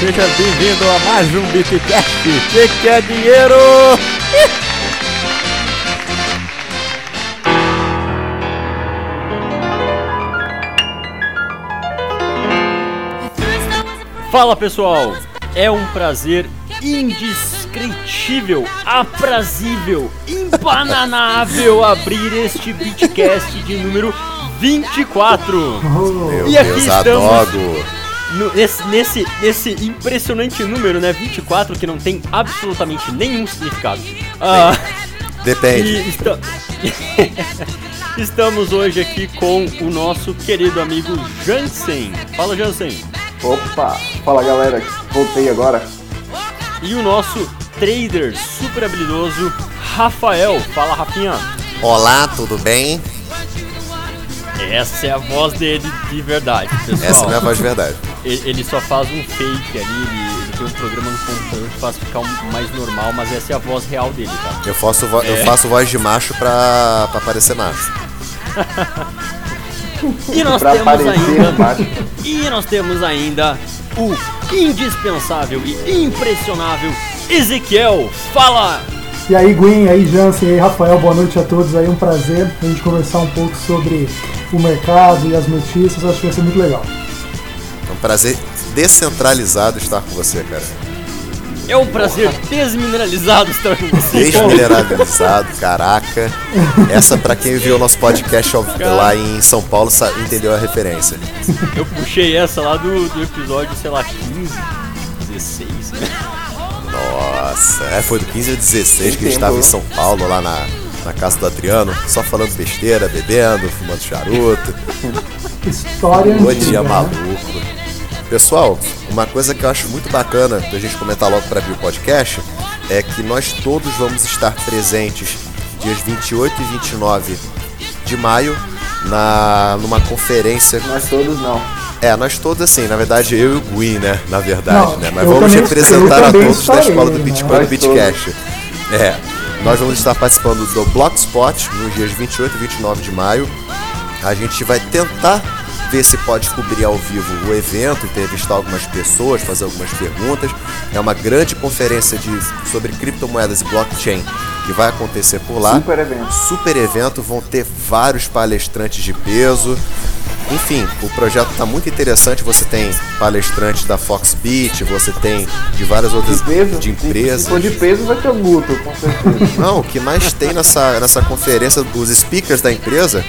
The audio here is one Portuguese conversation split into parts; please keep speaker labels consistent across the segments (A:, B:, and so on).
A: seja bem-vindo a mais um Bitcast. Que que é dinheiro? Fala pessoal, é um prazer indescritível, aprazível, embananável abrir este Bitcast de número 24.
B: Meu
A: E aqui
B: Deus,
A: estamos-
B: adoro.
A: No- nesse, nesse, nesse impressionante número, né? 24, que não tem absolutamente nenhum significado. Ah,
B: Depende.
A: e esta- estamos hoje aqui com o nosso querido amigo Jansen. Fala, Jansen.
C: Opa, fala galera, voltei agora.
A: E o nosso trader super habilidoso, Rafael. Fala, Rafinha.
B: Olá, tudo bem?
A: Essa é a voz dele de verdade, pessoal.
B: Essa é a voz de verdade.
A: Ele, ele só faz um fake ali, ele, ele tem um programa no computador que faz ficar um- mais normal, mas essa é a voz real dele, tá?
B: Eu faço, vo-
A: É.
B: eu faço voz de macho pra, pra parecer macho.
A: E nós
C: pra
A: temos
C: aparecer
A: ainda.
C: macho.
A: E nós temos ainda o indispensável e impressionável Ezequiel. Fala!
D: E aí, Gwen, e aí, Jansen, e aí, Rafael, boa noite a todos. Aí, um prazer a gente conversar um pouco sobre o mercado e as notícias. Acho que vai ser muito legal.
B: Prazer descentralizado estar com você, cara.
A: É um prazer desmineralizado estar com você.
B: Desmineralizado, caraca. Essa pra quem viu o nosso podcast lá em São Paulo entendeu a referência.
A: Eu puxei essa lá do, do episódio, sei lá, 15, 16. né?
B: Nossa, é, foi do 15 ao 16 que a gente estava em? São Paulo, lá na, na casa do Adriano, só falando besteira, bebendo, fumando charuto.
D: História antiga,
B: dia
D: né?
B: maluco. Pessoal, uma coisa que eu acho muito bacana da gente comentar logo para abrir o podcast é que nós todos vamos estar presentes dias 28 e 29 de maio na numa conferência.
C: Nós todos não.
B: É, nós todos assim, na verdade eu e o Gui, né, na verdade,
D: Não,
B: né? Mas vamos
D: também-
B: representar a todos da escola do
D: né?
B: Bitcoin do
C: Nós
B: Bitcast. É, nós vamos estar participando do Blogspot nos dias 28 e 29 de maio. A gente vai tentar ver se pode cobrir ao vivo o evento, entrevistar algumas pessoas, fazer algumas perguntas. É uma grande conferência de, sobre criptomoedas e blockchain que vai acontecer por lá.
C: Super evento.
B: Super evento, vão ter vários palestrantes de peso. Enfim, o projeto está muito interessante. Você tem palestrantes da Foxbit, você tem de várias outras
C: De peso?
B: de empresas.
C: Se for de peso vai ter o Guto, com certeza.
B: Não, o que mais tem nessa, nessa conferência, os speakers da empresa,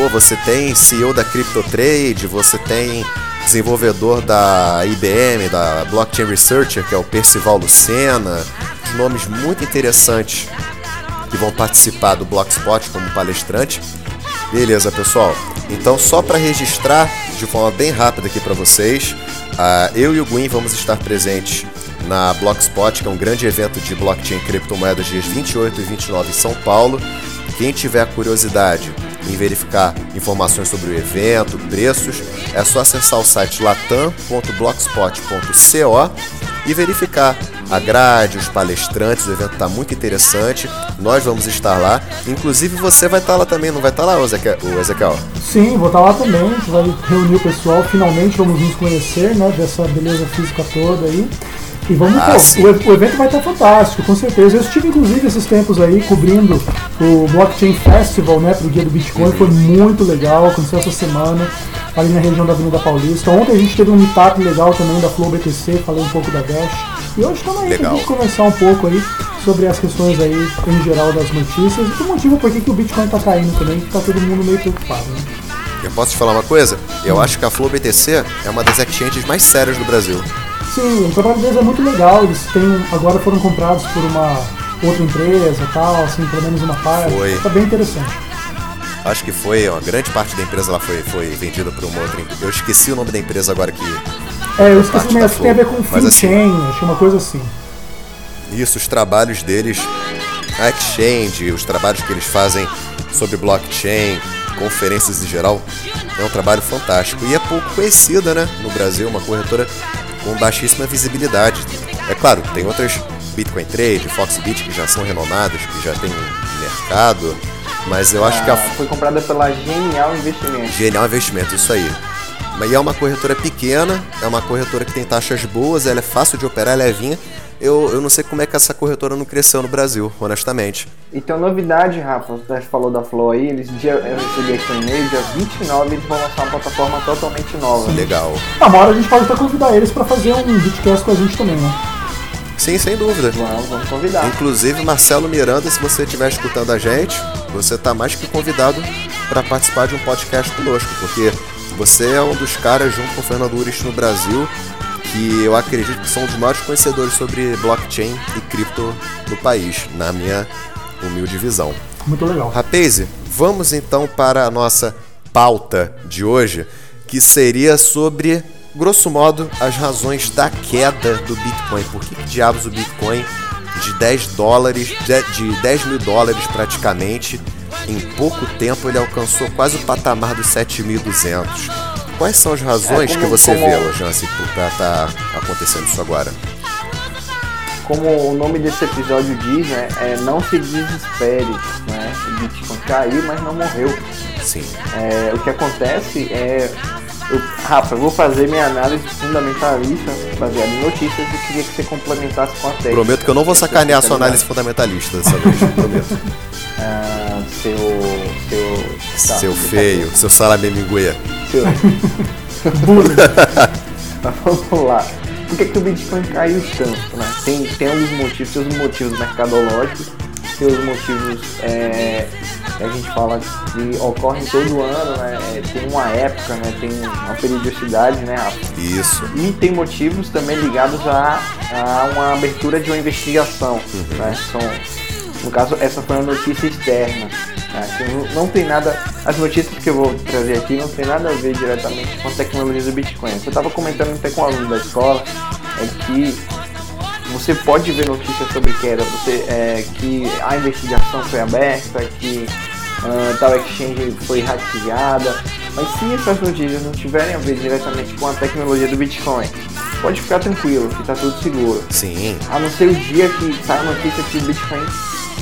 B: pô, você tem CEO da CryptoTrade, você tem desenvolvedor da IBM, da Blockchain Researcher, que é o Percival Lucena, nomes muito interessantes que vão participar do Blogspot como palestrante. Beleza, pessoal. Então, só para registrar de forma bem rápida aqui para vocês, ah, eu e o Gwen vamos estar presentes na Blogspot, que é um grande evento de blockchain e criptomoedas dias 28 e 29 em São Paulo. Quem tiver curiosidade em verificar informações sobre o evento, preços, é só acessar o site latam.blogspot.co e verificar a grade, os palestrantes, o evento está muito interessante. Nós vamos estar lá. Inclusive você vai estar lá também, não vai estar lá, o Ezequiel?
D: Sim, vou estar lá também. A gente vai reunir o pessoal. Finalmente vamos nos conhecer, né? Dessa beleza física toda aí. E vamos,
B: Ah,
D: pô, o, o evento vai estar fantástico, com certeza. Eu estive, inclusive, esses tempos aí cobrindo o Blockchain Festival, né, pro dia do Bitcoin.
B: Uhum.
D: Foi muito legal, aconteceu essa semana, ali na região da Avenida Paulista. Ontem a gente teve um meetup legal também da Flow BTC, falei um pouco da Dash. E hoje estamos aí
B: Legal.
D: pra gente conversar um pouco aí sobre as questões aí, em geral, das notícias. E o motivo por que que o Bitcoin tá caindo também, que tá todo mundo meio preocupado, né?
B: Eu posso te falar uma coisa? Eu acho que a Flow BTC é uma das exchanges mais sérias do Brasil.
D: Sim, o trabalho deles é muito legal. Eles têm, agora foram comprados por uma outra empresa tal, assim, pelo menos uma parte.
B: Foi.
D: Tá bem interessante.
B: Acho que foi, uma grande parte da empresa lá foi, foi vendida por uma outra empresa. Eu esqueci o nome da empresa agora que.
D: É, eu esqueci, mas tem a ver com
B: mas assim-
D: FinChain, acho é uma coisa assim.
B: Isso, os trabalhos deles, a exchange, os trabalhos que eles fazem sobre blockchain, conferências em geral, é um trabalho fantástico. E é pouco conhecida, né, no Brasil, uma corretora com baixíssima visibilidade. É claro, tem outras Bitcoin Trade, Foxbit que já são renomadas, que já tem mercado, mas eu acho que
C: Ah,
B: a
C: Foi comprada pela Genial Investimento.
B: Genial investimento, isso aí. Mas é uma corretora pequena, é uma corretora que tem taxas boas, ela é fácil de operar, é levinha. Eu, eu não sei como é que essa corretora não cresceu no Brasil, honestamente.
C: Então, novidade, Rafa, você falou da Flow aí, eles dia, eu recebi aqui um e-mail, dia 29 eles vão lançar uma plataforma totalmente nova.
B: Legal.
D: Ah, uma hora a gente pode até convidar eles pra fazer um vidcast com a gente também, né?
B: Sim, sem dúvida.
C: Vamos, vamos convidar.
B: Inclusive, Marcelo Miranda, se você estiver escutando a gente, você está mais que convidado para participar de um podcast conosco, porque você é um dos caras, junto com o Fernando Urich no Brasil, que eu acredito que são os maiores conhecedores sobre blockchain e cripto no país, na minha humilde visão.
D: Muito legal.
B: Rapaz, vamos então para a nossa pauta de hoje, que seria sobre, grosso modo, as razões da queda do Bitcoin. Por que, que diabos o Bitcoin de 10 dólares, de de 10 mil dólares praticamente, em pouco tempo ele alcançou quase o patamar dos 7.200? Quais são as razões
C: É, como-
B: que você
C: como-
B: vê, Lojance, para estar acontecendo isso agora?
C: Como o nome desse episódio diz, né, é não se desespere, né? O Bitcoin caiu, mas não morreu.
B: Sim.
C: É, o que acontece é. Eu, Rafa, eu vou fazer minha análise fundamentalista baseada em notícias e queria que você complementasse com a técnica.
B: Prometo que eu não vou sacanear a sua
C: especialidade.
B: análise fundamentalista dessa vez, prometo.
C: Ah, seu. Seu. tá,
B: seu
C: tá
B: feio, seu salame minguê.
C: Seu. Mas vamos lá. Por que, que o Bitcoin caiu tanto? Né? Tem, tem alguns motivos, os motivos mercadológicos, tem os motivos é, que a gente fala que ocorrem todo ano, né? É, tem uma época, né? tem uma periodicidade, né? Rafa?
B: Isso.
C: E tem motivos também ligados a, a uma abertura de uma investigação. Né? São, no caso, essa foi uma notícia externa. Que não, tem nada. As notícias que eu vou trazer aqui não tem nada a ver diretamente com a tecnologia do Bitcoin. Eu estava comentando até com um aluno da escola é que você pode ver notícias sobre queda, você, é, que a investigação foi aberta, que ah, tal exchange foi hackeada, mas se essas notícias não tiverem a ver diretamente com a tecnologia do Bitcoin, pode ficar tranquilo, que está tudo seguro.
B: Sim.
C: A não ser o dia que sai a notícia que o Bitcoin,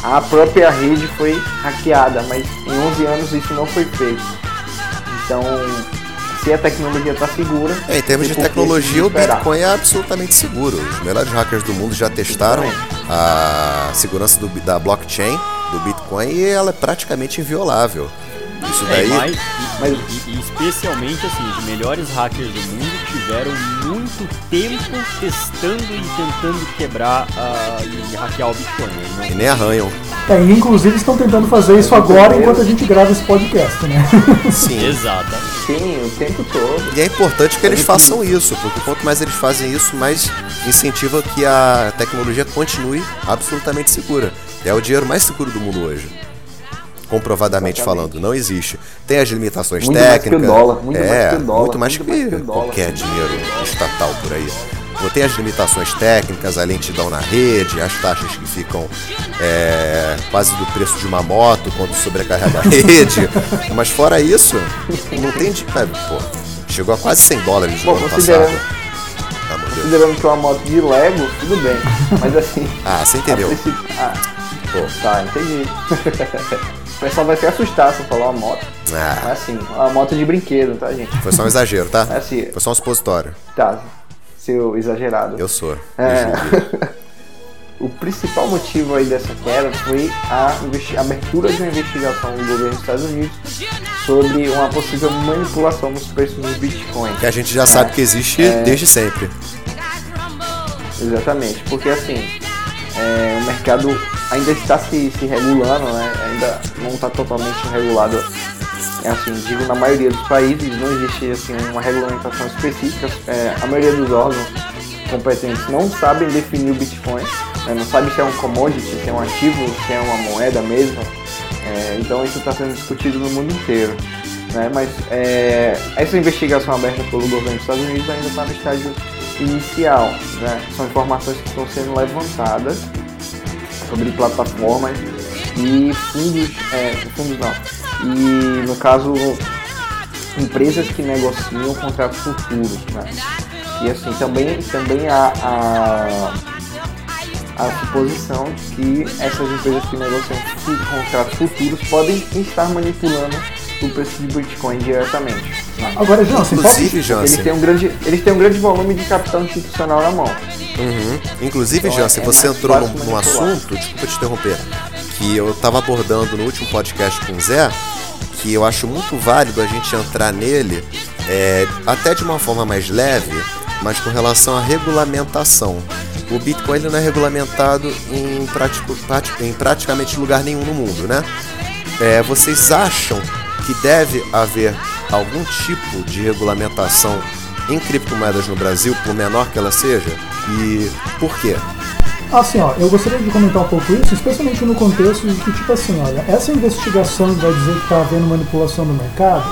C: a própria rede foi hackeada, mas em 11 anos isso não foi feito. Então, se a tecnologia está segura.
B: É, em termos de tecnologia, o. Bitcoin é absolutamente seguro. Os melhores hackers do mundo já testaram a segurança do, da blockchain do Bitcoin e ela é praticamente inviolável. Isso
A: É,
B: daí.
A: mas, e, e- e especialmente assim, os melhores hackers do mundo tiveram muito tempo testando e tentando quebrar ah, e hackear o Bitcoin. né?
B: E nem arranham.
D: É, e inclusive estão tentando fazer isso agora enquanto a gente grava esse podcast, né?
B: Sim.
A: Exatamente.
C: Sim, o tempo todo.
B: E é importante que eles façam isso, porque quanto mais eles fazem isso, mais incentiva que a tecnologia continue absolutamente segura. É o dinheiro mais seguro do mundo hoje. Comprovadamente
C: Exatamente.
B: falando, não existe. Tem as limitações
C: Muito mais
B: técnicas.
C: dólar, muito
B: é,
C: mais que o dólar,
B: muito mais
C: muito
B: que,
C: mais que dólar.
B: qualquer dinheiro estatal por aí. Tem as limitações técnicas, a lentidão na rede, as taxas que ficam é, quase do preço de uma moto quando sobrecarrega a rede. Mas fora isso, não tem de. é, chegou a quase 100 dólares no
C: Bom,
B: ano passado. Ah.
C: Considerando que é uma moto de Lego, tudo bem. Mas assim.
B: Ah, você entendeu.
C: Ah,
B: Pô,
C: tá, entendi. o pessoal vai se assustar se eu falar uma moto. É
B: ah,
C: assim, uma moto de brinquedo, tá, gente?
B: foi só um exagero, tá?
C: É assim.
B: Foi só um supositório.
C: Tá, seu exagerado.
B: Eu sou.
C: É. O principal motivo aí dessa queda foi a abertura de uma investigação do governo dos Estados Unidos sobre uma possível manipulação nos preços dos bitcoins.
B: Que a gente já sabe que existe desde sempre.
C: Exatamente, porque assim, é, o mercado ainda está se, se regulando, né? ainda não está totalmente regulado, é assim, digo na maioria dos países, não existe assim, uma regulamentação específica, é, a maioria dos órgãos competentes não sabem definir o Bitcoin, né? não sabe se é um commodity, se é um ativo, se é uma moeda mesmo, é, então isso está sendo discutido no mundo inteiro. Né? Mas é, essa investigação aberta pelo governo dos Estados Unidos ainda está no estágio inicial. Né? São informações que estão sendo levantadas sobre plataformas e fundos, é, fundos não, e no caso empresas que negociam contratos futuros. Né? E assim, também, também há a, a suposição que essas empresas que negociam contratos futuros podem estar manipulando o preço de Bitcoin diretamente. Né?
D: Agora, Jansen,
B: Inclusive,
C: Eles
B: Jansen,
C: têm, um grande, eles têm um grande volume de capital institucional na mão.
B: Uhum. Inclusive,
C: Então,
B: Jansen,
C: é
B: você entrou num, num assunto, desculpa te interromper, que eu estava abordando no último podcast com o Zé, que eu acho muito válido a gente entrar nele, é, até de uma forma mais leve, mas com relação à regulamentação. O Bitcoin ele não é regulamentado em, pratico- prati- em praticamente lugar nenhum no mundo, né? É, vocês acham que deve haver algum tipo de regulamentação em criptomoedas no Brasil, por menor que ela seja? E por quê?
D: Assim, ó, eu gostaria de comentar um pouco isso, especialmente no contexto de que, tipo assim, olha, essa investigação vai dizer que está havendo manipulação do mercado,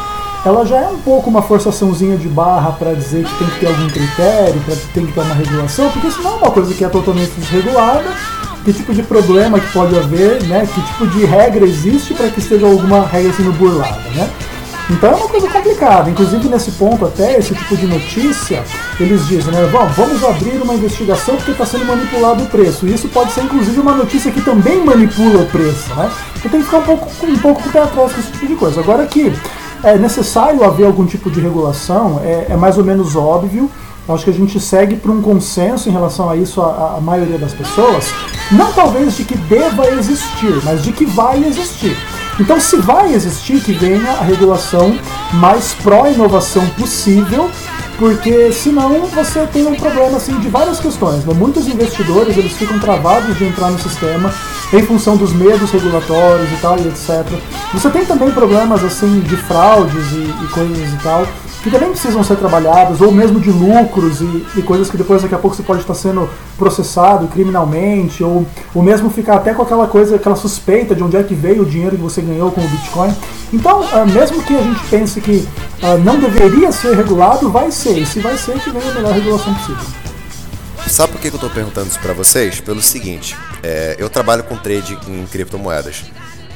D: ela já é um pouco uma forçaçãozinha de barra para dizer que tem que ter algum critério, para que tem que ter uma regulação, porque isso não é uma coisa que é totalmente desregulada, que tipo de problema que pode haver, né, que tipo de regra existe para que esteja alguma regra sendo burlada, né? Então é uma coisa complicada. Inclusive nesse ponto até, esse tipo de notícia, eles dizem, né, "Bom, vamos abrir uma investigação porque está sendo manipulado o preço. E isso pode ser inclusive uma notícia que também manipula o preço, né? Então tem que ficar um pouco, um pouco com o pé atrás com esse tipo de coisa. Agora que é necessário haver algum tipo de regulação, é, é mais ou menos óbvio. Acho que a gente segue por um consenso em relação a isso, a, a maioria das pessoas. Não talvez de que deva existir, mas de que vai existir. Então, se vai existir, que venha a regulação mais pró-inovação possível, porque senão você tem um problema assim, de várias questões. Né? Muitos investidores eles ficam travados de entrar no sistema em função dos medos regulatórios e tal, e etc. Você tem também problemas assim de fraudes e, e coisas e tal, que também precisam ser trabalhadas, ou mesmo de lucros e, e coisas que depois daqui a pouco você pode estar sendo processado criminalmente, ou, ou mesmo ficar até com aquela coisa, aquela suspeita de onde é que veio o dinheiro que você ganhou com o Bitcoin. Então, ah, mesmo que a gente pense que ah, não deveria ser regulado, vai ser. E se vai ser, que venha a melhor regulação possível.
B: Sabe por que eu estou perguntando isso para vocês? Pelo seguinte, é, eu trabalho com trade em criptomoedas.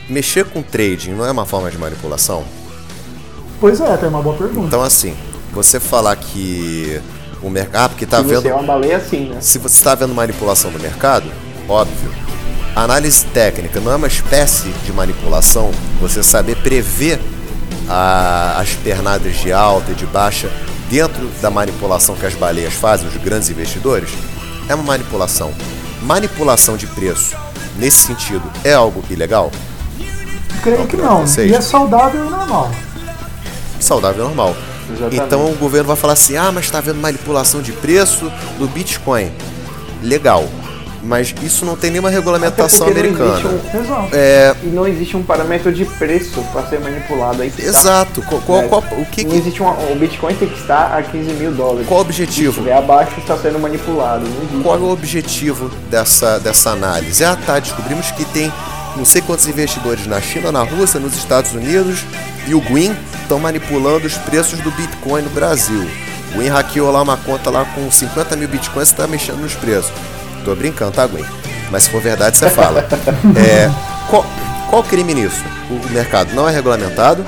B: Mexer com trading não é uma forma de manipulação?
D: Pois é, tem uma boa pergunta.
B: Então, assim, você falar que o mercado. Ah, porque tá
C: Se você é
B: vendo.
C: uma baleia assim, né?
B: Se você está vendo manipulação do mercado, óbvio. A análise técnica não é uma espécie de manipulação. Você saber prever a- as pernadas de alta e de baixa dentro da manipulação que as baleias fazem, os grandes investidores, é uma manipulação. Manipulação de preço, nesse sentido, é algo ilegal?
D: Creio que não. E é saudável e normal.
B: Saudável normal.
C: Exatamente.
B: Então o governo vai falar assim: ah, mas está havendo manipulação de preço do Bitcoin. Legal. Mas isso não tem nenhuma regulamentação
C: não
B: americana.
C: existe um-.
B: É,
C: E não existe um parâmetro de preço para ser manipulado. Aí que tá.
B: exato. Qual, qual-
C: É.
B: qual- o que,
C: Não existe uma, o Bitcoin tem que estar a 15 mil dólares.
B: qual o
C: Se
B: objetivo?
C: estiver abaixo, está sendo manipulado. Não.
B: Qual é o objetivo dessa, dessa análise? Ah, tá, descobrimos que tem não sei quantos investidores na China, na Rússia, nos Estados Unidos e o Gwyn estão manipulando os preços do Bitcoin no Brasil. O Gwyn hackeou lá uma conta lá com 50 mil Bitcoins e está mexendo nos preços. Tô brincando, tá, Gwyn? Mas se for verdade, você fala. É, qual, qual crime nisso? O mercado não é regulamentado,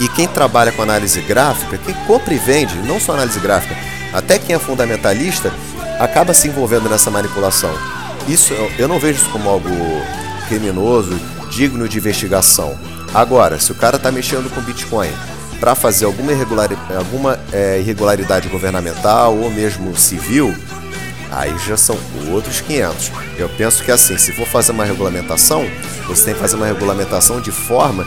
B: e quem trabalha com análise gráfica, quem compra e vende, não só análise gráfica, até quem é fundamentalista, acaba se envolvendo nessa manipulação. Isso eu- eu não vejo isso como algo criminoso, digno de investigação. Agora, se o cara está mexendo com Bitcoin para fazer alguma, irregulari- alguma é, irregularidade governamental ou mesmo civil, aí já são outros 500. Eu penso que assim, se for fazer uma regulamentação, você tem que fazer uma regulamentação de forma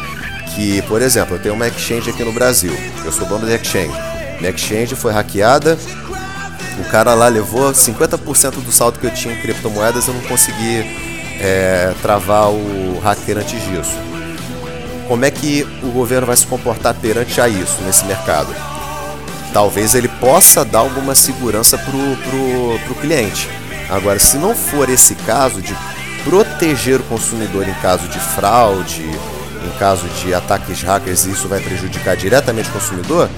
B: que, por exemplo, eu tenho uma exchange aqui no Brasil, eu sou dono da exchange. Minha exchange foi hackeada, o cara lá levou 50% do saldo que eu tinha em criptomoedas, eu não consegui é, travar o hacker antes disso. Como é que o governo vai se comportar perante a isso nesse mercado? talvez ele possa dar alguma segurança pro, pro cliente. Agora, se não for esse caso de proteger o consumidor em caso de fraude, em caso de ataques hackers e isso vai prejudicar diretamente o consumidor,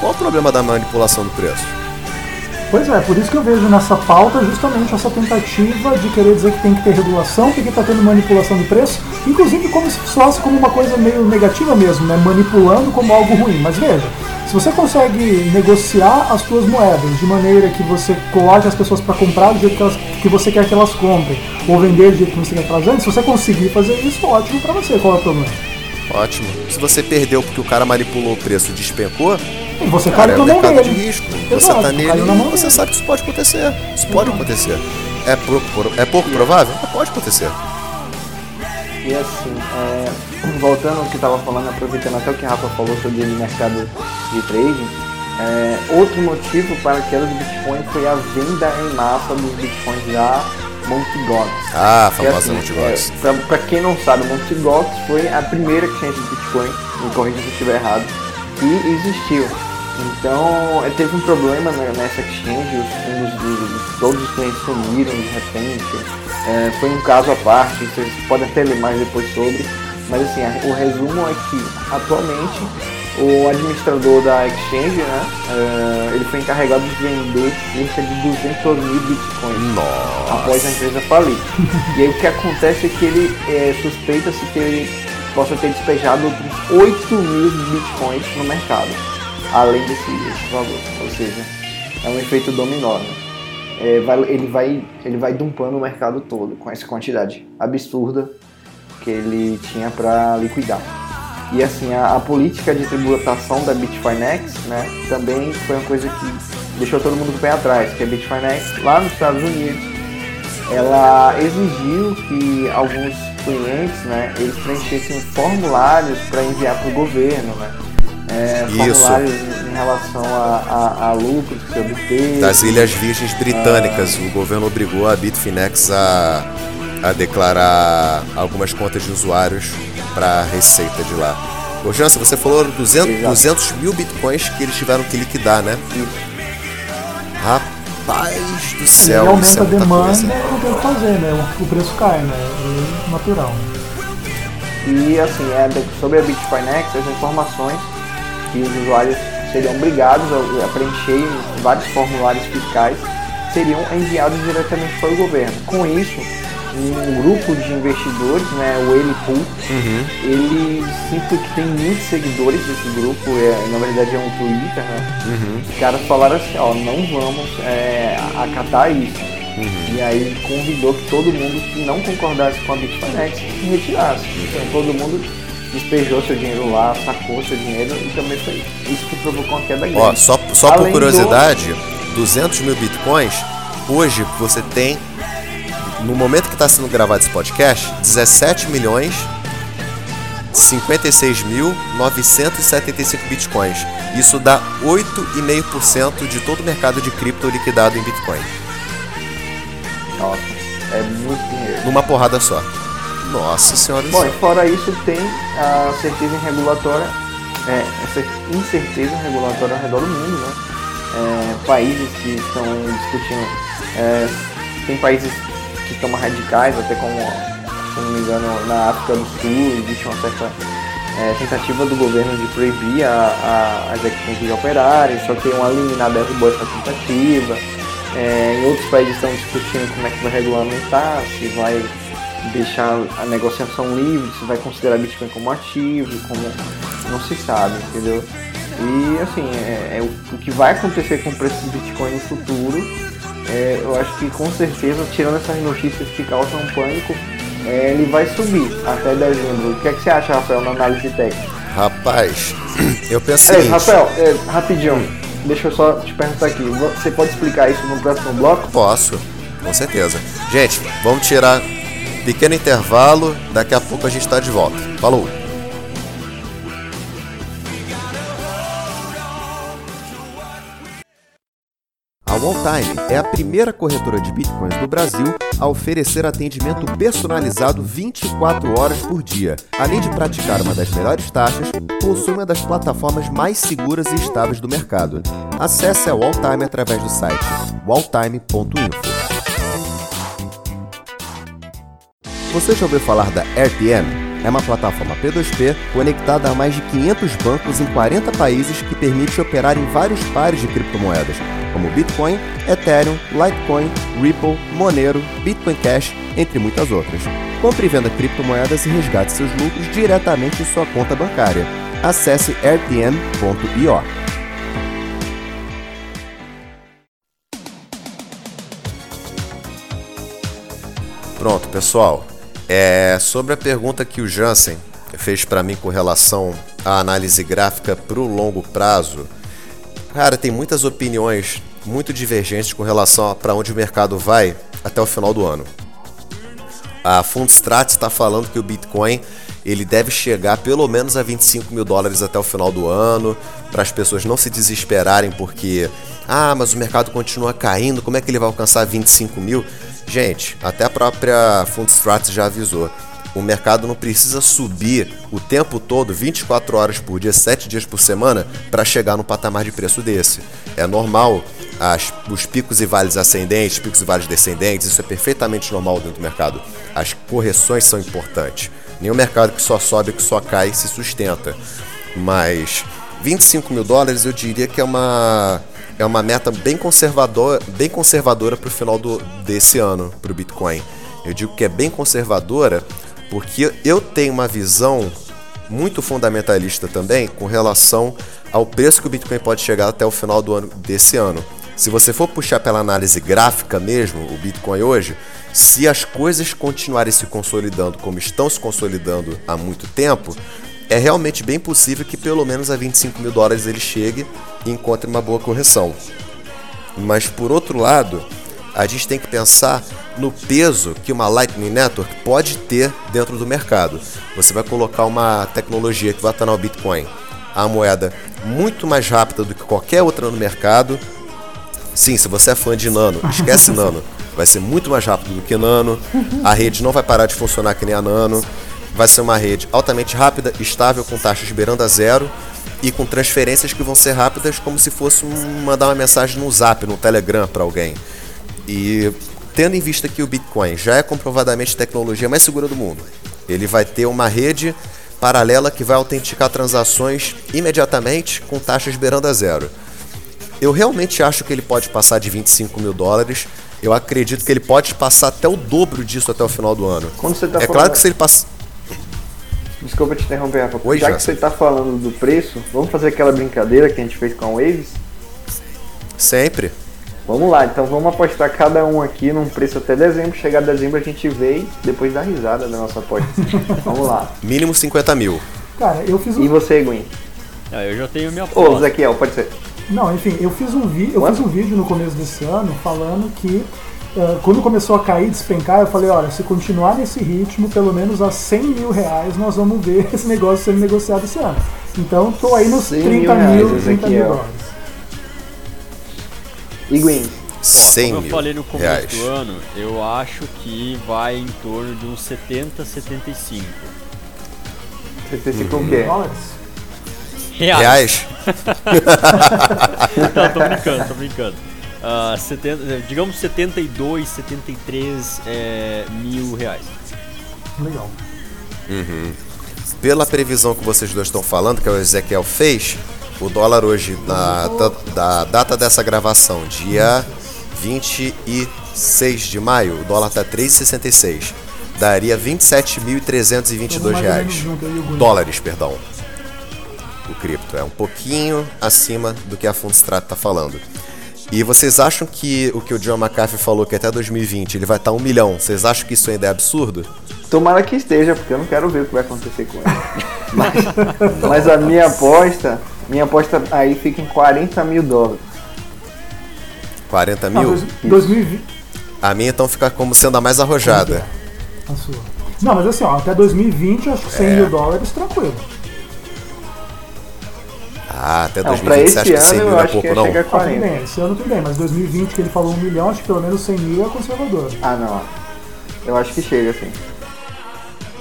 B: qual o problema da manipulação do preço?
D: Pois é, por isso que eu vejo nessa pauta justamente essa tentativa de querer dizer que tem que ter regulação, porque está tendo manipulação de preço, inclusive como se soasse como uma coisa meio negativa mesmo, né? manipulando como algo ruim. Mas veja, se você consegue negociar as suas moedas de maneira que você coloque as pessoas para comprar do jeito que, elas, que você quer que elas comprem, ou vender do jeito que você quer que elas vendem, se você conseguir fazer isso, ótimo para você, qual é o problema?
B: Ótimo. Se você perdeu porque o cara manipulou o preço e despencou,
D: E você
B: cara, é
D: caiu
B: um
D: na mão
B: mercado de risco. Você
D: Exato,
B: tá nele
D: caiu na mão
B: e você
D: dele.
B: sabe que isso pode acontecer. Isso pode acontecer. É, pro- pro- é pouco provável? Mas pode acontecer.
C: E assim, é, voltando ao que estava falando, aproveitando até o que a Rafa falou sobre o mercado de trading, é, outro motivo para a queda do Bitcoin foi a venda em massa dos Bitcoins da Mt. Gox.
B: Ah, a
C: Que,
B: famosa
C: assim,
B: Multibox.
C: é, pra, pra quem não sabe, Mt. Gox foi a primeira exchange de Bitcoin, me corrija se eu estiver errado, que existiu. Então, é, teve um problema nessa exchange, os fundos dos, dos- todos os clientes sumiram de repente. É, foi um caso à parte, vocês podem até ler mais depois sobre. Mas assim, a- o resumo é que atualmente o administrador da exchange, né, é, ele foi encarregado de vender cerca de 200 mil bitcoins após a
B: Nossa.
C: empresa falir. e aí o que acontece é que ele é, suspeita-se que ele possa ter despejado outros 8 mil bitcoins no mercado, além desse, desse valor. Ou seja, é um efeito dominó. Né? É, vai- ele, vai, ele vai dumpando o mercado todo com essa quantidade absurda que ele tinha para liquidar. E assim, a, a política de tributação da Bitfinex, né, também foi uma coisa que deixou todo mundo com o pé atrás, que a Bitfinex, lá nos Estados Unidos, ela exigiu que alguns clientes, né, eles preenchessem formulários para enviar para o governo, né, é, formulários em relação a, a, a lucros que se obteve.
B: Das Ilhas Virgens Britânicas, o governo obrigou a Bitfinex a, a declarar algumas contas de usuários para a receita de lá. Ô Jansen, você falou 200,
C: Exato.
B: 200 mil bitcoins que eles tiveram que liquidar, né? Rapaz do
D: E
B: céu, isso
D: aumenta
B: é
D: a demanda,
B: coisa.
D: não tem o que fazer, né? O, preço cai, né? É natural.
C: E assim, é, sobre a Bitfinex, as informações que os usuários seriam obrigados a, a preencher em vários formulários fiscais seriam enviados diretamente para o governo. Com isso, um grupo de investidores, né, o Eli Pool, ele sinto que tem muitos seguidores desse grupo, é, na verdade é um Twitter, né? Os caras falaram assim, ó, não vamos é, acatar isso. E aí convidou que todo mundo que não concordasse com a Bitfinex se retirasse. Então todo mundo despejou seu dinheiro lá, sacou seu dinheiro e também foi isso que provocou uma queda grande.
B: Ó, só, só por curiosidade, 200 mil bitcoins, hoje você tem, no momento que está sendo gravado esse podcast, 17 milhões 56 mil 975 bitcoins. Isso dá 8,5% de todo o mercado de cripto liquidado em bitcoin.
C: Nossa, é muito dinheiro.
B: Numa porrada só. Nossa senhora
C: Bom, e fora isso tem a certeza regulatória, é, essa incerteza regulatória ao redor do mundo, né? É, países que estão discutindo, é, tem países que estão mais radicais, até como, se não me engano, na África do Sul existe uma certa é, tentativa do governo de proibir a, a, as exchanges de operarem, só que uma liminar derrubou essa tentativa. É, em outros países estão discutindo como é que vai regulamentar, se vai deixar a negociação livre, se vai considerar Bitcoin como ativo, como não se sabe, entendeu? E assim, é, é o, o que vai acontecer com o preço do Bitcoin no futuro, é, eu acho que com certeza, tirando essas notícias que causam pânico, é, ele vai subir até dezembro. O que é que você acha, Rafael, na análise técnica?
B: Rapaz, eu penso o
C: É. Rafael, é, rapidinho, deixa eu só te perguntar aqui, você pode explicar isso no próximo bloco?
B: Posso, com certeza. Gente, vamos tirar pequeno intervalo, daqui a pouco a gente está de volta. Falou! Walltime é a primeira corretora de bitcoins do Brasil a oferecer atendimento personalizado 24 horas por dia. Além de praticar uma das melhores taxas, possui uma das plataformas mais seguras e estáveis do mercado. Acesse a Walltime através do site walltime.info. Você já ouviu falar da RPM? É uma plataforma P2P conectada a mais de 500 bancos em 40 países que permite operar em vários pares de criptomoedas, como Bitcoin, Ethereum, Litecoin, Ripple, Monero, Bitcoin Cash, entre muitas outras. Compre e venda criptomoedas e resgate seus lucros diretamente em sua conta bancária. Acesse rpm.io. Pronto, pessoal. É, sobre a pergunta que o Jansen fez para mim com relação à análise gráfica para o longo prazo, cara, tem muitas opiniões muito divergentes com relação a para onde o mercado vai até o final do ano. A Fundstrat está falando que o Bitcoin ele deve chegar pelo menos a 25 mil dólares até o final do ano, para as pessoas não se desesperarem porque, ah, mas o mercado continua caindo, como é que ele vai alcançar 25 mil? Gente, até a própria Fundstrat já avisou. O mercado não precisa subir o tempo todo, 24 horas por dia, 7 dias por semana, para chegar no patamar de preço desse. É normal as, os picos e vales ascendentes, picos e vales descendentes, isso é perfeitamente normal dentro do mercado. As correções são importantes. Nenhum mercado que só sobe, que só cai, se sustenta. Mas 25 mil dólares eu diria que é uma, é uma meta bem, conservador, bem conservadora para o final do, desse ano, para o Bitcoin. Eu digo que é bem conservadora porque eu tenho uma visão muito fundamentalista também com relação ao preço que o Bitcoin pode chegar até o final do ano desse ano. Se você for puxar pela análise gráfica mesmo, o Bitcoin hoje, se as coisas continuarem se consolidando como estão se consolidando há muito tempo, é realmente bem possível que pelo menos a 25 mil dólares ele chegue e encontre uma boa correção. Mas por outro lado, a gente tem que pensar no peso que uma Lightning Network pode ter dentro do mercado. Você vai colocar uma tecnologia que vai tornar o Bitcoin a moeda muito mais rápida do que qualquer outra no mercado, Sim, se você é fã de Nano, esquece Nano. Vai ser muito mais rápido do que Nano. A rede não vai parar de funcionar que nem a Nano. Vai ser uma rede altamente rápida, estável, com taxas beirando a zero e com transferências que vão ser rápidas como se fosse um, mandar uma mensagem no Zap, no Telegram para alguém. E tendo em vista que o Bitcoin já é comprovadamente a tecnologia mais segura do mundo, ele vai ter uma rede paralela que vai autenticar transações imediatamente com taxas beirando a zero. Eu realmente acho que ele pode passar de 25 mil dólares. Eu acredito que ele pode passar até o dobro disso até o final do ano.
C: Quando você tá
B: é
C: falando...
B: claro que se ele passar.
C: Desculpa te interromper, Rafa.
B: Oi,
C: Já
B: Jassa.
C: que você tá falando do preço, vamos fazer aquela brincadeira que a gente fez com a Waves?
B: Sempre.
C: Vamos lá, então vamos apostar cada um aqui num preço até dezembro. Chegar dezembro a gente vê e depois dá risada da nossa aposta. vamos lá.
B: Mínimo 50 mil.
D: Cara, eu fiz um.
C: E você, Gwen?
A: Ah, eu já tenho minha
C: Ô,
A: aposta.
C: Zequiel, pode ser.
D: Não, enfim, eu fiz um vídeo, eu
C: Quanto?
D: fiz um vídeo no começo desse ano falando que quando começou a cair, despencar, eu falei, olha, se continuar nesse ritmo, pelo menos a 100 mil reais nós vamos ver esse negócio sendo negociado esse ano. Então tô aí nos
C: 100
D: 30
C: mil
D: mil,
C: reais,
D: 30 mil dólares.
C: E Gwen?
B: 100
A: Como
B: mil
A: eu falei no começo
B: reais.
A: do ano, eu acho que vai em torno de uns 70, 75
C: Você pensa com o
B: Uhum.
C: quê?
D: Dólares?
A: reais.
B: Reais?
A: Não, tô brincando, tô brincando. Ah, 70, digamos 72, 73 é, mil reais.
D: Legal.
B: Pela previsão que vocês dois estão falando, que o Ezequiel fez, o dólar hoje, na da, da data dessa gravação, dia 26 de maio, o dólar tá 3,66. Daria 27.322
D: Todo mais ou
B: reais. Dólares, perdão. O cripto é um pouquinho acima do que a Fundstrat está falando. E vocês acham que o que o John McAfee falou que até 2020 ele vai estar um milhão? Vocês acham que isso ainda é absurdo?
C: Tomara que esteja, porque eu não quero ver o que vai acontecer com ele. mas, mas a minha aposta, minha aposta aí fica em 40 mil dólares.
B: 40
D: Ah,
B: mil?
D: dois- 2020.
B: A minha então fica como sendo a mais arrojada.
D: A sua. Não, mas assim, ó, até 2020, acho que 100
B: É.
D: mil dólares, tranquilo.
B: Ah, até
C: Não, pra
B: 2020 você acha que 100
C: ano
B: mil
C: eu
B: é
C: acho que
B: pouco, não?
C: chegar a
D: Ah, tudo
C: 40.
D: bem, esse ano tudo bem, mas 2020 que ele falou um milhão, acho que pelo menos 100 mil é conservador.
C: Ah, não. Eu acho que chega, assim.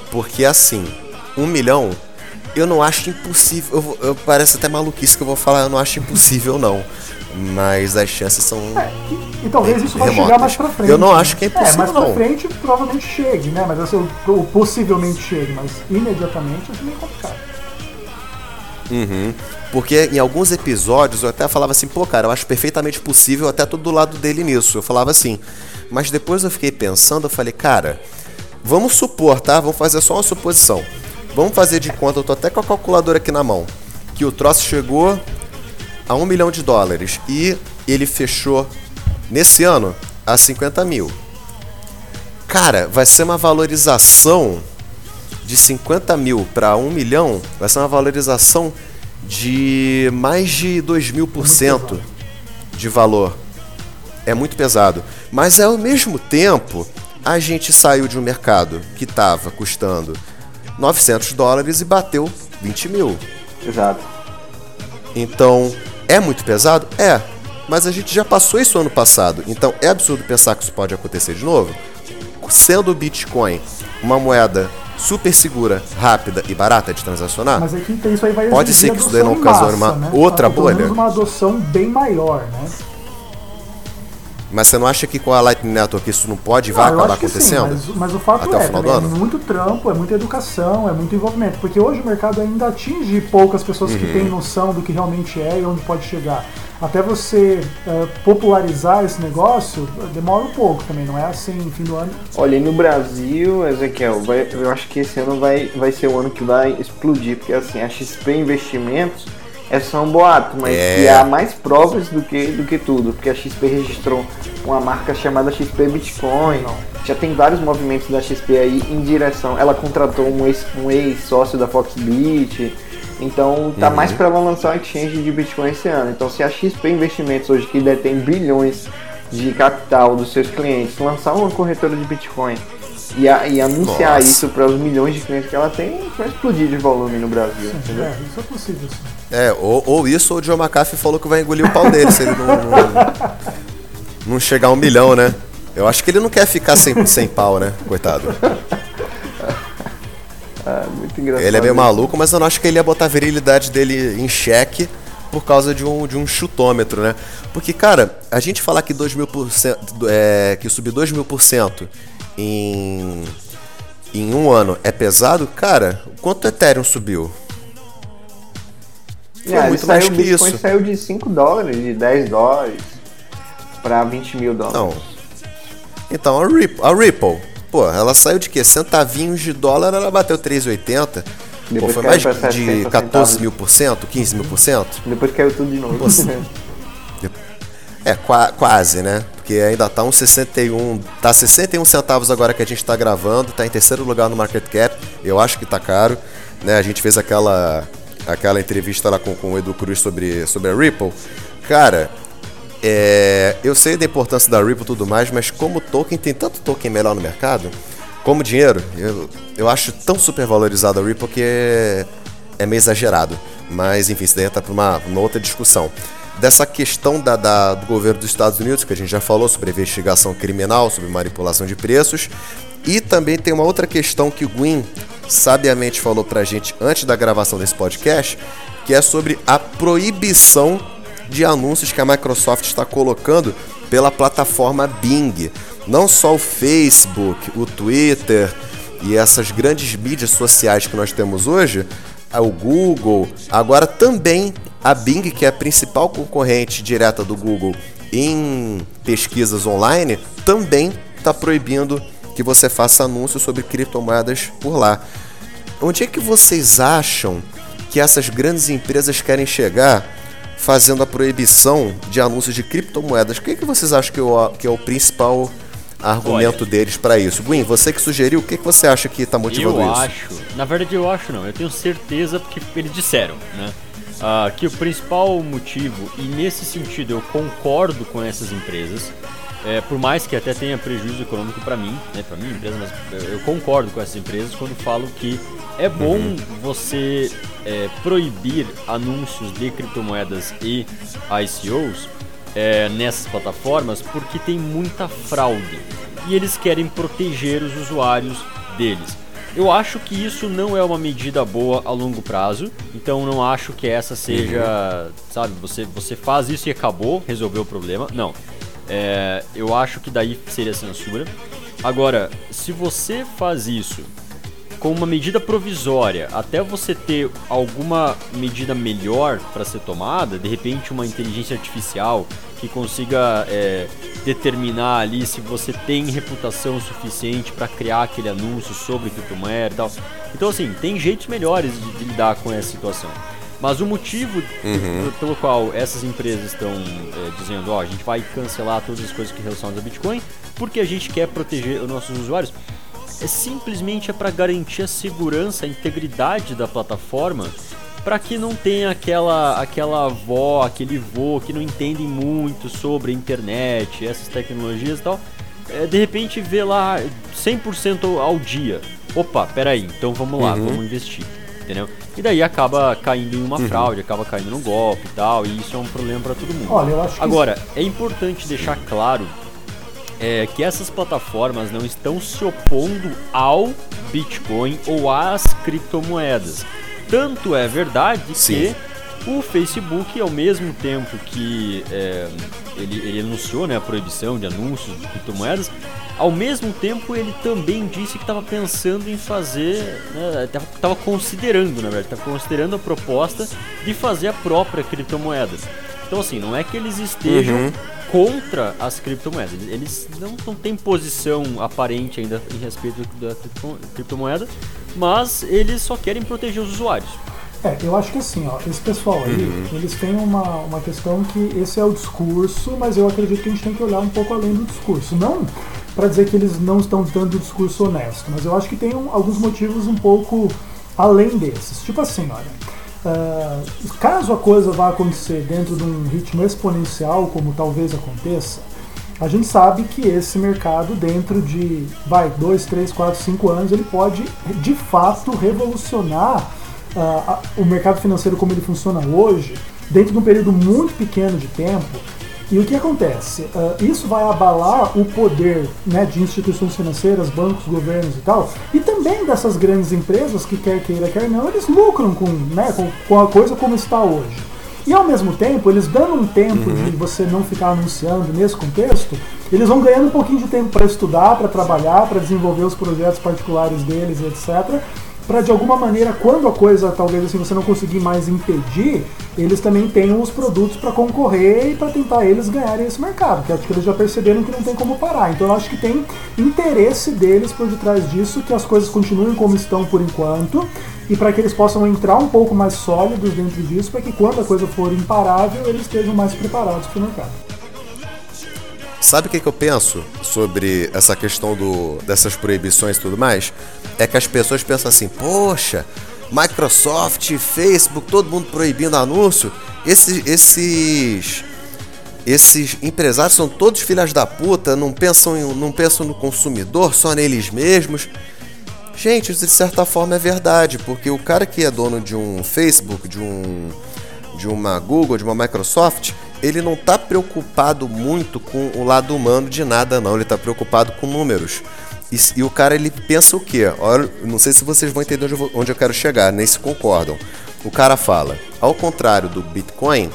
B: Porque assim, um milhão, eu não acho impossível. Eu, eu- parece até maluquice que eu vou falar, eu não acho impossível, não. Mas as chances são.
D: E talvez isso vai
B: Remotas.
D: chegar mais pra frente.
B: Eu não acho que é impossível,
D: É, mais pra
B: não.
D: frente provavelmente chegue, né? Mas assim, o- o possivelmente chegue, mas imediatamente acho meio complicado.
B: Uhum. Porque em alguns episódios eu até falava assim, pô, cara, eu acho perfeitamente possível, até tô do lado dele nisso. Eu falava assim. Mas depois eu fiquei pensando, eu falei, cara, vamos supor, tá? Vamos fazer só uma suposição. Vamos fazer de conta, eu tô até com a calculadora aqui na mão, que o troço chegou a um milhão de dólares e ele fechou nesse ano a 50 mil. Cara, vai ser uma valorização de 50 mil para 1 milhão, vai ser uma valorização de mais de 2 mil por cento de valor. É muito pesado. Mas ao mesmo tempo, a gente saiu de um mercado que estava custando 900 dólares e bateu 20 mil.
C: Exato.
B: Então, é muito pesado? É. Mas a gente já passou isso ano passado. Então, é absurdo pensar que isso pode acontecer de novo? Sendo o Bitcoin uma moeda super segura, rápida e barata de transacionar,
D: Mas aqui então, isso aí vai
B: Pode ser que isso daí não ocasione uma
D: né?
B: outra
D: Ah,
B: bolha?
D: uma adoção bem maior, né?
B: Mas você não acha que com a Lightning Network isso não pode e vai
D: Ah,
B: acabar acontecendo?
D: Sim, mas, mas o fato
B: Até o
D: é,
B: final
D: também,
B: do
D: é
B: ano?
D: muito trampo, é muita educação, é muito envolvimento. Porque hoje o mercado ainda atinge poucas pessoas
B: Uhum.
D: que têm noção do que realmente é e onde pode chegar. Até você eh, popularizar esse negócio, demora um pouco também, não é assim, fim do ano.
C: Olha, e no Brasil, Ezequiel, vai- eu acho que esse ano vai, vai ser o ano que vai explodir, porque assim, a XP Investimentos é só um boato, mas
B: É.
C: e há mais provas do que, do que tudo, porque a XP registrou uma marca chamada XP Bitcoin, já tem vários movimentos da XP aí em direção, ela contratou um ex- um ex-sócio da Foxbit, então tá mais para ela lançar um exchange de Bitcoin esse ano, então se a XP Investimentos hoje que detém bilhões de capital dos seus clientes, lançar uma corretora de Bitcoin e, a- e anunciar
B: Nossa.
C: isso para os milhões de clientes que ela tem, vai explodir de volume no Brasil. entendeu?
D: É, isso é possível, sim.
B: É, ou, ou isso, ou o John McAfee falou que vai engolir o pau dele se ele não, não, não chegar a um milhão, né? Eu acho que ele não quer ficar sem, sem pau, né? Coitado.
C: Ah, muito engraçado.
B: Ele é meio maluco, mas eu não acho que ele ia botar a virilidade dele em xeque por causa de um, de um chutômetro, né? Porque, cara, a gente falar que 2 mil por cento, é, que subir 2 mil por cento em, em um ano é pesado, cara, quanto o Ethereum subiu? Foi
C: É,
B: muito
C: saiu,
B: mais que
C: Bitcoin
B: isso.
C: saiu de 5 dólares, de 10 dólares para 20 mil dólares.
B: Não. Então, a Ripple, a Ripple, pô, ela saiu de quê? Centavinhos de dólar, ela bateu 3,80. Pô,
C: Depois
B: foi
C: caiu
B: mais de
C: 60
B: 14
C: centavos.
B: mil por cento, 15 mil por cento?
C: Depois caiu tudo de novo.
B: Nossa. É, qua- quase, né? Porque ainda tá uns 61. Tá 61 centavos agora que a gente tá gravando, tá em terceiro lugar no market cap. Eu acho que tá caro. Né? A gente fez aquela, aquela entrevista lá com, com o Edu Cruz sobre, sobre a Ripple. Cara, é, eu sei da importância da Ripple e tudo mais, mas como token, tem tanto token melhor no mercado, como dinheiro, eu, eu acho tão supervalorizado a Ripple que é, é meio exagerado. Mas enfim, isso daí entra para uma, uma outra discussão. Dessa questão da, da- do governo dos Estados Unidos, que a gente já falou sobre investigação criminal, sobre manipulação de preços. E também tem uma outra questão que o Gwyn sabiamente falou pra gente antes da gravação desse podcast, que é sobre a proibição de anúncios que a Microsoft está colocando pela plataforma Bing. Não só o Facebook, o Twitter e essas grandes mídias sociais que nós temos hoje, é o Google, agora também a Bing, que é a principal concorrente direta do Google em pesquisas online, também está proibindo que você faça anúncios sobre criptomoedas por lá. Onde é que vocês acham que essas grandes empresas querem chegar fazendo a proibição de anúncios de criptomoedas? O que, é que vocês acham que é o, que é o principal argumento deles para isso? Gwen, você que sugeriu, o que, que você acha que está motivando
A: eu
B: isso?
A: acho, na verdade eu acho não, eu tenho certeza porque eles disseram, né? Ah, que o principal motivo, e nesse sentido eu concordo com essas empresas, é, por mais que até tenha prejuízo econômico para mim, né, para minha empresa, mas eu- concordo com essas empresas quando falo que é bom
B: Uhum.
A: você é, proibir anúncios de criptomoedas e ICOs é, nessas plataformas porque tem muita fraude e eles querem proteger os usuários deles. Eu acho que isso não é uma medida boa a longo prazo, então não acho que essa seja, sabe, você, você faz isso e acabou, resolveu o problema. Não. É, eu acho que daí seria censura. Agora, se você faz isso com uma medida provisória até você ter alguma medida melhor para ser tomada, de repente uma inteligência artificial que consiga é, determinar ali se você tem reputação suficiente para criar aquele anúncio sobre criptomoeda e tal. Então assim, tem jeitos melhores de, de lidar com essa situação. Mas o motivo p- pelo qual essas empresas estão é, dizendo, ó, a gente vai cancelar todas as coisas que relacionam a Bitcoin, porque a gente quer proteger os nossos usuários, é simplesmente é para garantir a segurança, a integridade da plataforma, para que não tenha aquela aquela avó, aquele vô que não entende muito sobre a internet, essas tecnologias e tal. É, de repente vê lá 100% ao dia. Opa, peraí, então vamos lá,
B: Uhum.
A: vamos investir. Entendeu? E daí acaba caindo em uma
B: Uhum.
A: fraude, acaba caindo num golpe e tal, e isso é um problema para todo mundo.
D: Olha, eu acho que
A: Agora, é importante deixar claro é, que essas plataformas não estão se opondo ao Bitcoin ou às criptomoedas. Tanto é verdade
B: Sim.
A: que o Facebook, ao mesmo tempo que é, ele, ele anunciou né, a proibição de anúncios de criptomoedas, ao mesmo tempo ele também disse que estava pensando em fazer, estava considerando, na verdade, estava considerando a proposta de fazer a própria criptomoeda. Então assim, não é que eles estejam
B: Uhum.
A: contra as criptomoedas. Eles- não, não têm posição aparente ainda em respeito da cripto- criptomoeda, mas eles só querem proteger os usuários.
D: É, eu acho que assim, ó, esse pessoal aí,
B: Uhum.
D: eles têm uma, uma questão que esse é o discurso, mas eu acredito que a gente tem que olhar um pouco além do discurso. Não para dizer que eles não estão dando o discurso honesto, mas eu acho que tem um- alguns motivos um pouco além desses. Tipo assim, olha, ah, caso a coisa vá acontecer dentro de um ritmo exponencial, como talvez aconteça, a gente sabe que esse mercado, dentro de, vai, 2, 3, 4, 5 anos, ele pode de fato revolucionar ah, a- o mercado financeiro como ele funciona hoje, dentro de um período muito pequeno de tempo. E o que acontece? Ah, isso vai abalar o poder né, de instituições financeiras, bancos, governos e tal, e também dessas grandes empresas que, quer queira, quer não, eles lucram com, né, com, com a coisa como está hoje. E ao mesmo tempo, eles dando um tempo de você não ficar anunciando nesse contexto, eles vão ganhando um pouquinho de tempo para estudar, para trabalhar, para desenvolver os projetos particulares deles, etc. Para de alguma maneira, quando a coisa talvez assim você não conseguir mais impedir, eles também tenham os produtos para concorrer e para tentar eles ganharem esse mercado. Que acho que eles já perceberam que não tem como parar. Então eu acho que tem interesse deles por detrás disso, que as coisas continuem como estão por enquanto e para que eles possam entrar um pouco mais sólidos dentro disso, para que quando a coisa for imparável, eles estejam mais preparados para o mercado.
B: Sabe o que, que eu penso sobre essa questão do, dessas proibições e tudo mais? É que as pessoas pensam assim, poxa, Microsoft, Facebook, todo mundo proibindo anúncio. Esses, esses, esses empresários são todos filhas da puta, não pensam, em- não pensam no consumidor, só neles mesmos. Gente, isso de certa forma é verdade, porque o cara que é dono de um Facebook, de um de uma Google, de uma Microsoft, ele não está preocupado muito com o lado humano de nada, não. Ele está preocupado com números. E, e o cara ele pensa o quê? Olha, não sei se vocês vão entender onde eu, vou- onde eu quero chegar, nem se concordam. O cara fala, ao contrário do Bitcoin,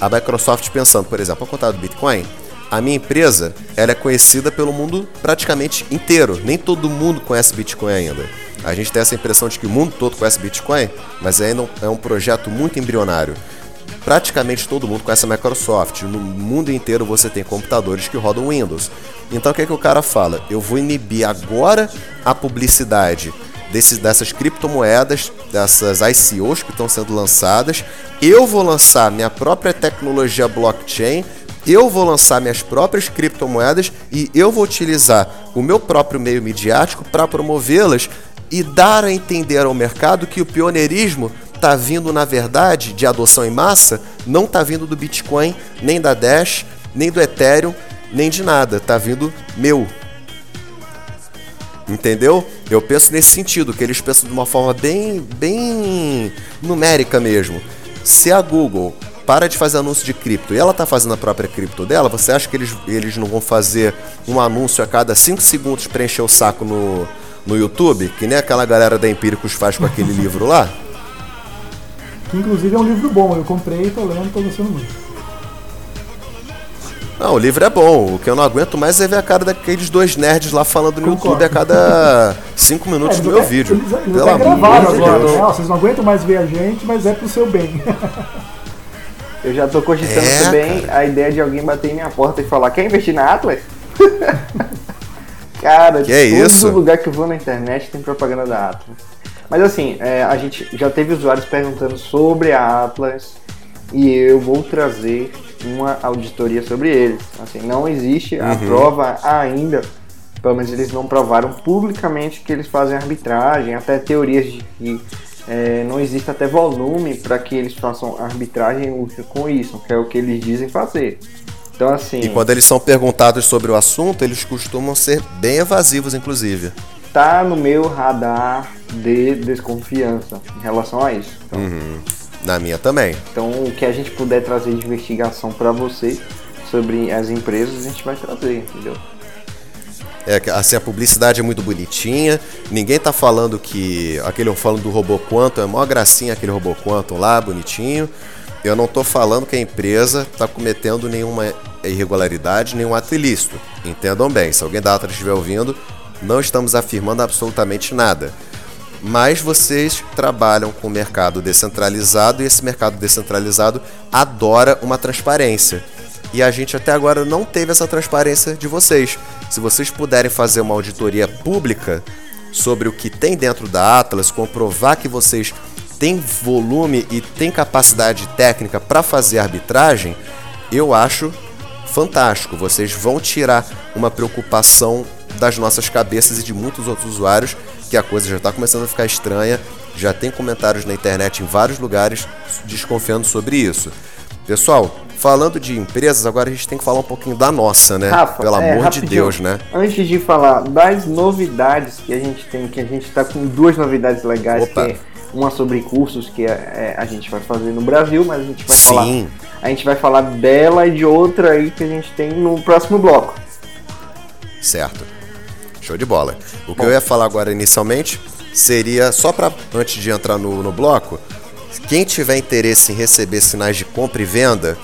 B: a Microsoft pensando, por exemplo, ao contrário do Bitcoin, a minha empresa ela é conhecida pelo mundo praticamente inteiro. Nem todo mundo conhece Bitcoin ainda. A gente tem essa impressão de que o mundo todo conhece Bitcoin, mas ainda é um projeto muito embrionário. Praticamente todo mundo conhece a Microsoft. No mundo inteiro você tem computadores que rodam Windows. Então o que, é que o cara fala? Eu vou inibir agora a publicidade dessas criptomoedas, dessas ICOs que estão sendo lançadas. Eu vou lançar minha própria tecnologia blockchain. Eu vou lançar minhas próprias criptomoedas e eu vou utilizar o meu próprio meio midiático para promovê-las e dar a entender ao mercado que o pioneirismo está vindo, na verdade, de adoção em massa, não está vindo do Bitcoin, nem da Dash, nem do Ethereum, nem de nada. Está vindo meu. Entendeu? Eu penso nesse sentido, que eles pensam de uma forma bem, bem numérica mesmo. Se a Google para de fazer anúncio de cripto e ela está fazendo a própria cripto dela, você acha que eles, eles não vão fazer um anúncio a cada 5 segundos para encher o saco no, no YouTube? Que nem aquela galera da Empíricos faz com aquele livro lá?
D: Que inclusive é um livro bom, eu comprei, tô lendo, tô gostando muito.
B: Não, o livro é bom. O que eu não aguento mais é ver a cara daqueles dois nerds lá falando no
D: Concordo.
B: YouTube a cada 5 minutos
D: É,
B: do meu
D: até-
B: vídeo.
D: Eles, eles
B: Pelo
D: até
B: amor
D: gravaram
B: de
D: agora,
B: Deus.
D: né? Ó, Vocês não aguentam mais ver a gente, mas é pro seu bem.
C: Eu já tô cogitando
B: É,
C: também
B: cara.
C: a ideia de alguém bater em minha porta e falar, quer investir na Atlas? cara,
B: Que é
C: todo
B: isso?
C: lugar que eu vou na internet tem propaganda da Atlas. Mas assim, é, a gente já teve usuários perguntando sobre a Atlas e eu vou trazer uma auditoria sobre eles. Assim, não existe a
B: Uhum.
C: prova ainda pelo menos eles não provaram publicamente que eles fazem arbitragem, até teorias de que é, não existe até volume para que eles façam arbitragem com isso, que é o que eles dizem fazer. Então, assim.
B: E quando eles são perguntados sobre o assunto, eles costumam ser bem evasivos, inclusive.
C: Tá no meu radar de desconfiança em relação a isso. Então,
B: uhum. Na minha também.
C: Então, o que a gente puder trazer de investigação para você sobre as empresas, a gente vai trazer, entendeu?
B: É, assim, a publicidade é muito bonitinha. Ninguém tá falando que. Aquele falando do robô Quantum, é mó gracinha aquele robô Quantum lá, bonitinho. Eu não tô falando que a empresa tá cometendo nenhuma irregularidade, nenhum ato ilícito. Entendam bem, se alguém da Atlas estiver ouvindo, não estamos afirmando absolutamente nada. Mas vocês trabalham com o mercado descentralizado e esse mercado descentralizado adora uma transparência. E a gente até agora não teve essa transparência de vocês. Se vocês puderem fazer uma auditoria pública sobre o que tem dentro da Atlas, comprovar que vocês têm volume e têm capacidade técnica para fazer arbitragem, eu acho fantástico. Vocês vão tirar uma preocupação das nossas cabeças e de muitos outros usuários que a coisa já está começando a ficar estranha. Já tem comentários na internet em vários lugares desconfiando sobre isso. Pessoal, falando de empresas, agora a gente tem que falar um pouquinho da nossa, né?
C: Rafa,
B: Pelo
C: é,
B: amor de Deus, né?
C: Antes de falar das novidades que a gente tem, que a gente está com duas novidades legais, Opa. que é uma sobre cursos que é, é, a gente vai fazer no Brasil, mas a gente vai Sim. falar. A gente vai falar dela e de outra aí que a gente tem no próximo bloco.
B: Certo. Show de bola. O que Bom. eu ia falar agora inicialmente seria, só para antes de entrar no, no bloco, quem tiver interesse em receber sinais de compra e venda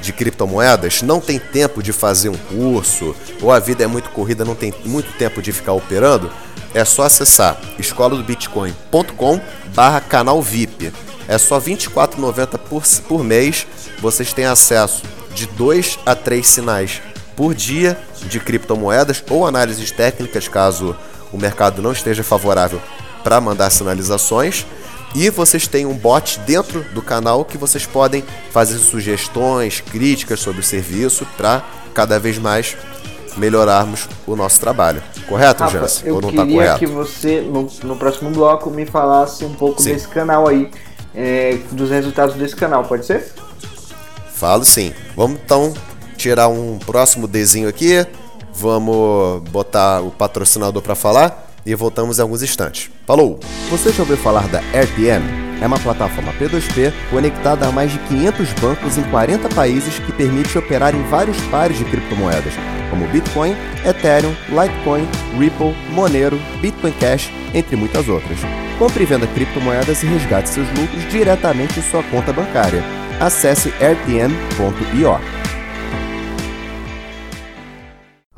B: de criptomoedas, não tem tempo de fazer um curso, ou a vida é muito corrida, não tem muito tempo de ficar operando, é só acessar escoladobitcoin.com barra canal VIP. É só R$ 24,90 por, por mês. Vocês têm acesso de 2 a 3 sinais por dia de criptomoedas ou análises técnicas caso o mercado não esteja favorável para mandar sinalizações. E vocês têm um bot dentro do canal que vocês podem fazer sugestões, críticas sobre o serviço para cada vez mais melhorarmos o nosso trabalho. Correto, Rafa, Jansen?
C: Eu Ou não tá queria tá que você, no, no, próximo bloco, me falasse um pouco sim. desse canal aí, é, dos resultados desse canal, pode ser?
B: Falo sim. Vamos então tirar um próximo desenho aqui. Vamos botar o patrocinador para falar e voltamos em alguns instantes. Falou! Você já ouviu falar da RPM? É uma plataforma P2P conectada a mais de 500 bancos em 40 países que permite operar em vários pares de criptomoedas, como Bitcoin, Ethereum, Litecoin, Ripple, Monero, Bitcoin Cash, entre muitas outras. Compre e venda criptomoedas e resgate seus lucros diretamente em sua conta bancária. Acesse rtm.io.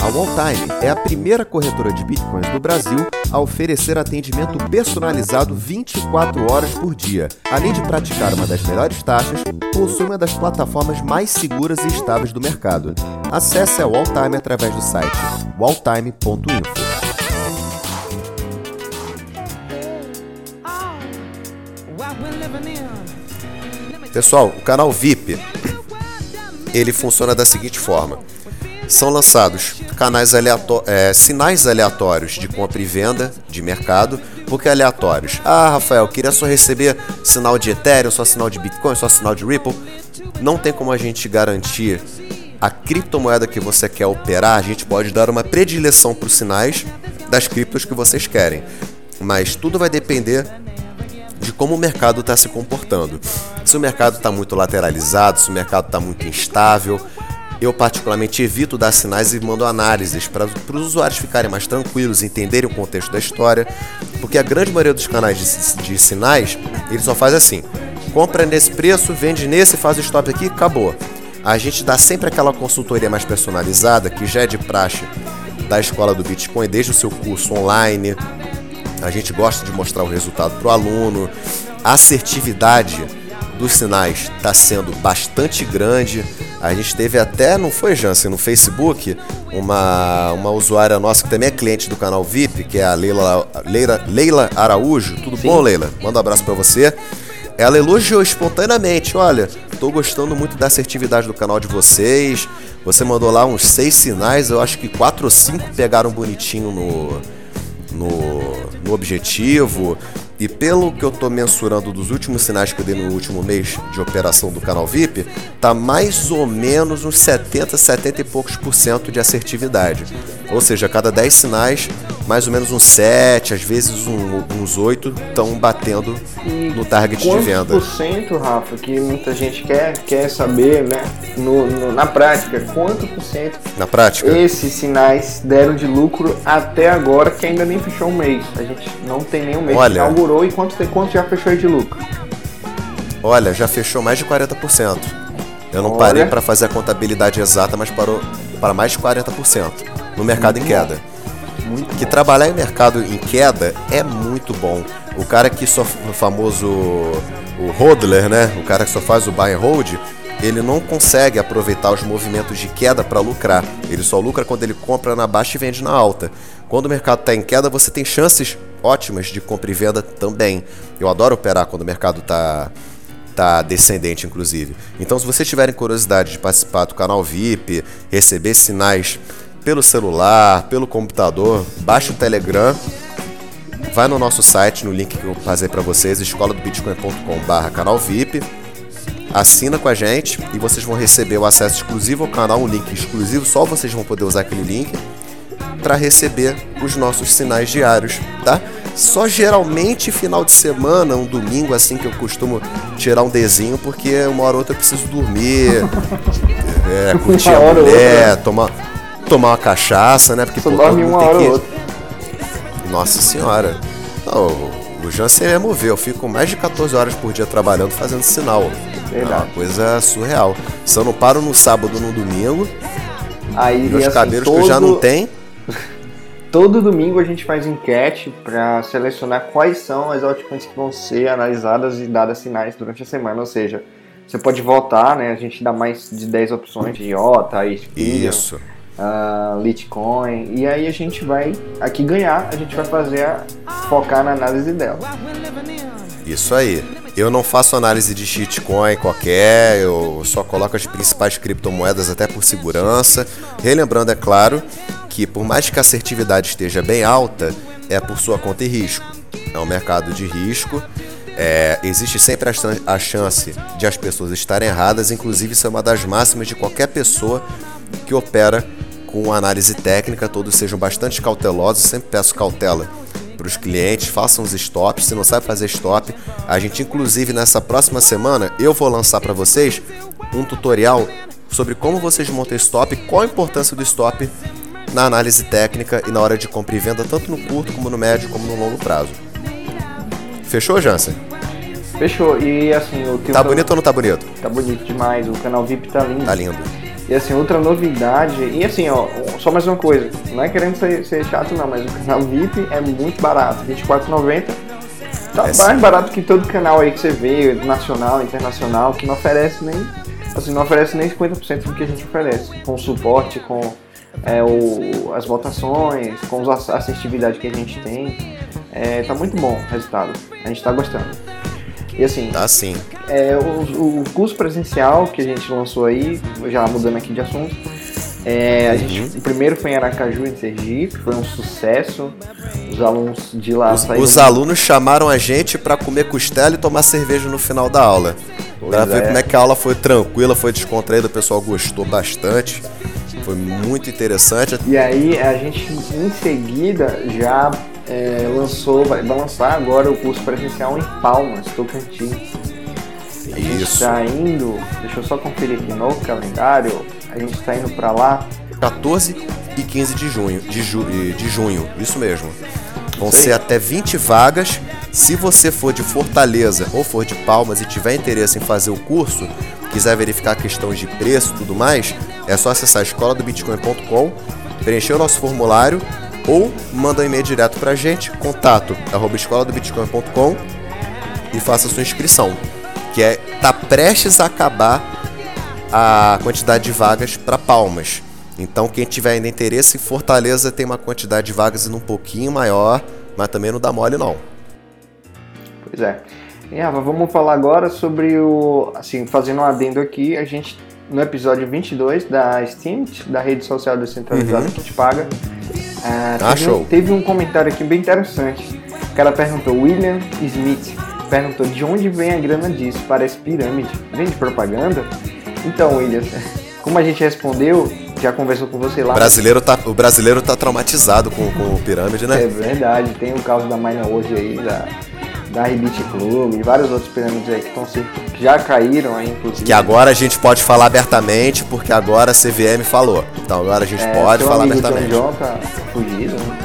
B: A Walltime é a primeira corretora de bitcoins do Brasil a oferecer atendimento personalizado 24 horas por dia. Além de praticar uma das melhores taxas, possui uma das plataformas mais seguras e estáveis do mercado. Acesse a Walltime através do site walltime.info. Pessoal, o canal VIP ele funciona da seguinte forma: são lançados canais aleatórios, é, sinais aleatórios de compra e venda de mercado. Por que aleatórios? Ah, Rafael, queria só receber sinal de Ethereum, só sinal de Bitcoin, só sinal de Ripple. Não tem como a gente garantir a criptomoeda que você quer operar. A gente pode dar uma predileção para os sinais das criptos que vocês querem. Mas tudo vai depender de como o mercado está se comportando. Se o mercado está muito lateralizado, se o mercado está muito instável, eu particularmente evito dar sinais e mando análises para os usuários ficarem mais tranquilos, entenderem o contexto da história, porque a grande maioria dos canais de, de sinais, ele só faz assim, compra nesse preço, vende nesse, faz o stop aqui, acabou. A gente dá sempre aquela consultoria mais personalizada, que já é de praxe da escola do Bitcoin, desde o seu curso online. A gente gosta de mostrar o resultado para o aluno. A assertividade dos sinais está sendo bastante grande. A gente teve até, não foi, Jansen, no Facebook, uma, uma usuária nossa que também é cliente do canal VIP, que é a Leila, Leila, Leila Araújo. Tudo Sim. bom, Leila? Manda um abraço para você. Ela elogiou espontaneamente: olha, estou gostando muito da assertividade do canal de vocês, Você mandou lá uns seis sinais, eu acho que quatro ou cinco pegaram bonitinho no, no, no objetivo. E pelo que eu estou mensurando dos últimos sinais que eu dei no último mês de operação do canal VIP, tá mais ou menos uns 70, 70 e poucos por cento de assertividade. Ou seja, a cada 10 sinais, mais ou menos uns 7, às vezes um, uns 8 estão batendo
C: E
B: no target de
C: quantos
B: venda.
C: por cento, Rafa, que muita gente quer, quer saber, né? No, no- na prática, quanto por cento
B: Na prática,
C: esses sinais deram de lucro até agora, que ainda nem fechou um mês. A gente não tem nenhum mês
B: Olha.
C: que inaugurou e quanto, quanto já fechou de lucro?
B: olha, já fechou mais de 40%. Eu não
C: Olha.
B: parei para fazer a contabilidade exata, mas parou para mais de 40% no mercado em queda.
C: Muito
B: que trabalhar em mercado em queda é muito bom. O cara que só o famoso o hodler, né? O cara que só faz o buy and hold, ele não consegue aproveitar os movimentos de queda para lucrar. Ele só lucra quando ele compra na baixa e vende na alta. Quando o mercado está em queda, você tem chances ótimas de compra e venda também. Eu adoro operar quando o mercado está tá descendente, inclusive. Então, se vocês tiverem curiosidade de participar do canal VIP, receber sinais pelo celular, pelo computador, baixe o Telegram, vai no nosso site, no link que eu passei para vocês, escola do bitcoin.com/barra canal VIP, assina com a gente e vocês vão receber o acesso exclusivo ao canal, um link exclusivo, só vocês vão poder usar aquele link para receber os nossos sinais diários, tá? Só geralmente final de semana, um domingo assim que eu costumo tirar um desenho, porque uma hora ou outra eu preciso dormir, é, curtir a mulher, tomar, tomar uma cachaça, né? Porque
C: Só
B: pô,
C: dorme
B: todo
C: uma
B: tem
C: hora
B: que-
C: ou outra.
B: Nossa senhora. Não, o Jansen é mover. Eu fico mais de 14 horas por dia trabalhando fazendo sinal. É uma coisa surreal. Se eu não paro no sábado no domingo,
C: Aí,
B: meus
C: assim,
B: cabelos que eu já não
C: todo-
B: tenho.
C: Todo domingo a gente faz enquete para selecionar quais são as altcoins que vão ser analisadas e dadas sinais durante a semana. Ou seja, você pode votar, né? A gente dá mais de 10 opções de IOTA, Ethereum,
B: Isso.
C: Ah, Litecoin. E aí a gente vai aqui ganhar, a gente vai fazer a, focar na análise dela.
B: Isso aí. Eu não faço análise de shitcoin qualquer, eu só coloco as principais criptomoedas até por segurança. Relembrando, é claro, que por mais que a assertividade esteja bem alta, é por sua conta e risco. É um mercado de risco. É, existe sempre a chance de as pessoas estarem erradas, inclusive isso é uma das máximas de qualquer pessoa que opera com análise técnica, todos sejam bastante cautelosos, sempre peço cautela para os clientes, façam os stops, se não sabe fazer stop, a gente inclusive nessa próxima semana eu vou lançar para vocês um tutorial sobre como vocês montam stop, qual a importância do stop na análise técnica e na hora de compra e venda, tanto no curto como no médio como no longo prazo. Fechou, Jansen?
C: Fechou. E assim, o que
B: Tá
C: o
B: bonito ou não tá bonito?
C: Tá bonito demais, o canal VIP tá lindo.
B: Tá lindo.
C: E assim, outra novidade, e assim, ó, só mais uma coisa, não é querendo ser, ser chato não, mas o canal VIP é muito barato, R$24,90. Tá
B: É
C: mais barato que todo canal aí que você vê, nacional, internacional, que não oferece nem, assim, não oferece nem 50% do que a gente oferece, com suporte, com é, o, as votações, com a assistividade que a gente tem. É, tá muito bom o resultado, a gente tá gostando. E assim,
B: Tá sim.
C: é, o, o curso presencial que a gente lançou aí, já mudando aqui de assunto, é, a gente, o primeiro foi em Aracaju, em Sergipe, foi um sucesso. Os alunos de lá
B: Os,
C: saíram.
B: os alunos chamaram a gente para comer costela e tomar cerveja no final da aula. Pra
C: Pois
B: ver
C: é.
B: como é que a aula foi tranquila, foi descontraída, o pessoal gostou bastante. Foi muito interessante.
C: E aí a gente em seguida já é, lançou, vai, vai lançar agora o curso presencial em Palmas, Tocantins. A gente
B: Isso.
C: está indo, deixa eu só conferir aqui no calendário, a gente está indo para lá
B: 14 e 15 de junho, de, ju- de junho, isso mesmo. Vão
C: Isso
B: ser até 20 vagas. Se você for de Fortaleza ou for de Palmas e tiver interesse em fazer o curso, quiser verificar questões de preço e tudo mais, é só acessar escola do bitcoin.com, preencher o nosso formulário ou manda um e-mail direto pra gente, contato arroba escola do bitcoin.com e faça sua inscrição, que é tá prestes a acabar a quantidade de vagas para Palmas. Então, quem tiver ainda interesse, Fortaleza tem uma quantidade de vagas ainda um pouquinho maior, mas também não dá mole não.
C: Pois é. E Rafa, vamos falar agora sobre o. Assim, fazendo um adendo aqui, a gente no episódio 22 da Steam, da rede social descentralizada
B: Uhum.
C: que te paga. É,
B: Ah,
C: teve. Um, teve um comentário aqui bem interessante. O cara perguntou, William Smith, perguntou de onde vem a grana disso? Parece pirâmide. Vem de propaganda? Então, William, como a gente respondeu, já conversou com você lá.
B: O brasileiro tá, o brasileiro tá traumatizado com, com o pirâmide,
C: É
B: né?
C: verdade, tem o caso da Mine hoje aí, da, da Rebite Club e vários outros pirâmides aí que, estão que já caíram aí, inclusive.
B: Que agora a gente pode falar abertamente, porque agora a CVM falou. Então agora a gente
C: É,
B: pode falar
C: John
B: abertamente.
C: John tá fugido, né?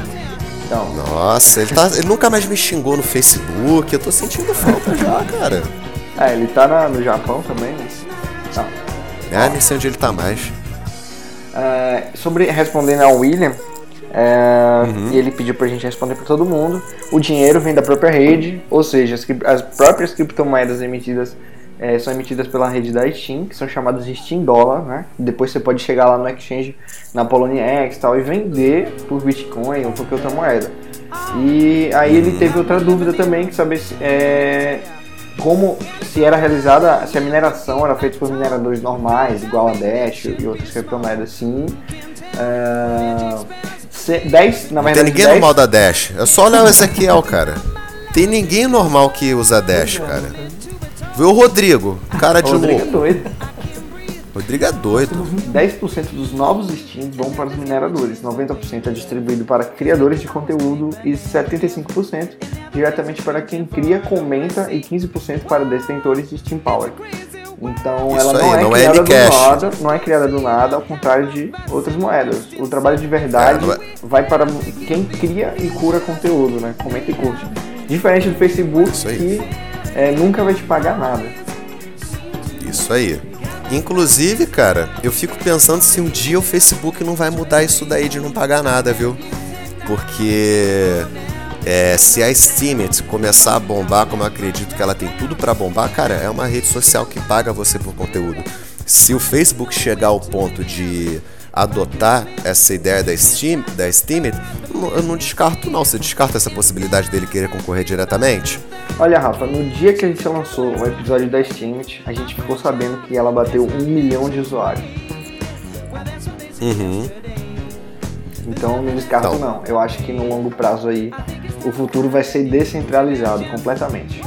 C: Então,
B: Nossa, ele, tá, ele nunca mais me xingou no Facebook. Eu tô sentindo falta já, cara.
C: é, ele tá na- no Japão também, mas... Não.
B: É, nem sei onde ele tá mais.
C: É, sobre respondendo ao William, é,
B: Uhum.
C: ele pediu pra gente responder pra todo mundo. O dinheiro vem da própria rede, ou seja, as, as próprias criptomoedas emitidas é, são emitidas pela rede da Steam, que são chamadas de Steam Dollar, né? Depois você pode chegar lá no exchange na Poloniex e tal e vender por Bitcoin ou qualquer outra moeda. E aí ele teve outra dúvida também, que saber se, é, como se era realizada, se a mineração era feita por mineradores normais, igual a Dash e outras criptomoedas, sim. É, se- 10, na
B: Não tem
C: verdade,
B: ninguém
C: 10,
B: normal da Dash. É só olhar o Ezequiel, cara. Tem ninguém normal que usa Dash, cara. Vê o Rodrigo, cara de
C: Rodrigo é
B: louco.
C: doido.
B: Rodrigo é doido.
C: 10% dos novos Steam vão para os mineradores, 90% é distribuído para criadores de conteúdo e 75% diretamente para quem cria, comenta e 15% para detentores de Steam Power. Então
B: Isso
C: ela não
B: aí,
C: é
B: não é
C: criada do
B: Ncash.
C: nada, não é criada do nada, ao contrário de outras moedas. O trabalho de verdade
B: É, é-
C: vai para quem cria e cura conteúdo, né? Comenta e curte. Diferente do Facebook que é, nunca vai te pagar nada.
B: Isso aí. Inclusive, cara, eu fico pensando se um dia o Facebook não vai mudar isso daí de não pagar nada, viu? Porque é, se a Steemit começar a bombar, como eu acredito que ela tem tudo pra bombar, cara, é uma rede social que paga você por conteúdo. Se o Facebook chegar ao ponto de adotar essa ideia da Steam, da não- eu não descarto não. Você descarta essa possibilidade dele querer concorrer diretamente?
C: Olha, Rafa, no dia que a gente lançou o episódio da Steam, a gente ficou sabendo que ela bateu um milhão de usuários.
B: Uhum.
C: Então não descarto
B: Então.
C: não. Eu acho que no longo prazo aí o futuro vai ser descentralizado completamente.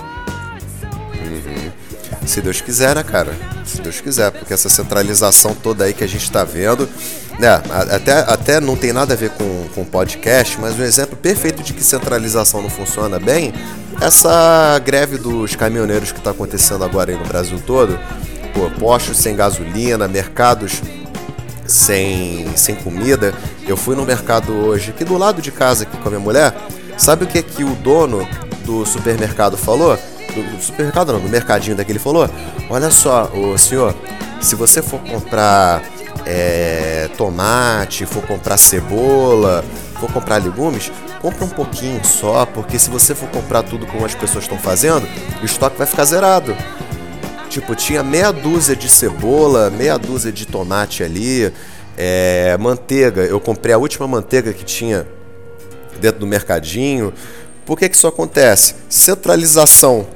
B: Se Deus quiser, né, cara? Se Deus quiser, porque essa centralização toda aí que a gente tá vendo, né? Até, até não tem nada a ver com, com podcast, mas um exemplo perfeito de que centralização não funciona bem, essa greve dos caminhoneiros que tá acontecendo agora aí no Brasil todo, pô, postos sem gasolina, mercados sem, sem comida. Eu fui no mercado hoje, aqui do lado de casa, aqui com a minha mulher. Sabe o que que o dono do supermercado falou? Do, do supermercado não, do mercadinho daqui, ele falou: Olha só, o senhor, se você for comprar é, tomate, for comprar cebola, for comprar legumes, compra um pouquinho só, porque se você for comprar tudo como as pessoas estão fazendo, o estoque vai ficar zerado. Tipo, tinha meia dúzia de cebola, meia dúzia de tomate ali, é, manteiga. Eu comprei a última manteiga que tinha dentro do mercadinho. Por que, que isso acontece? Centralização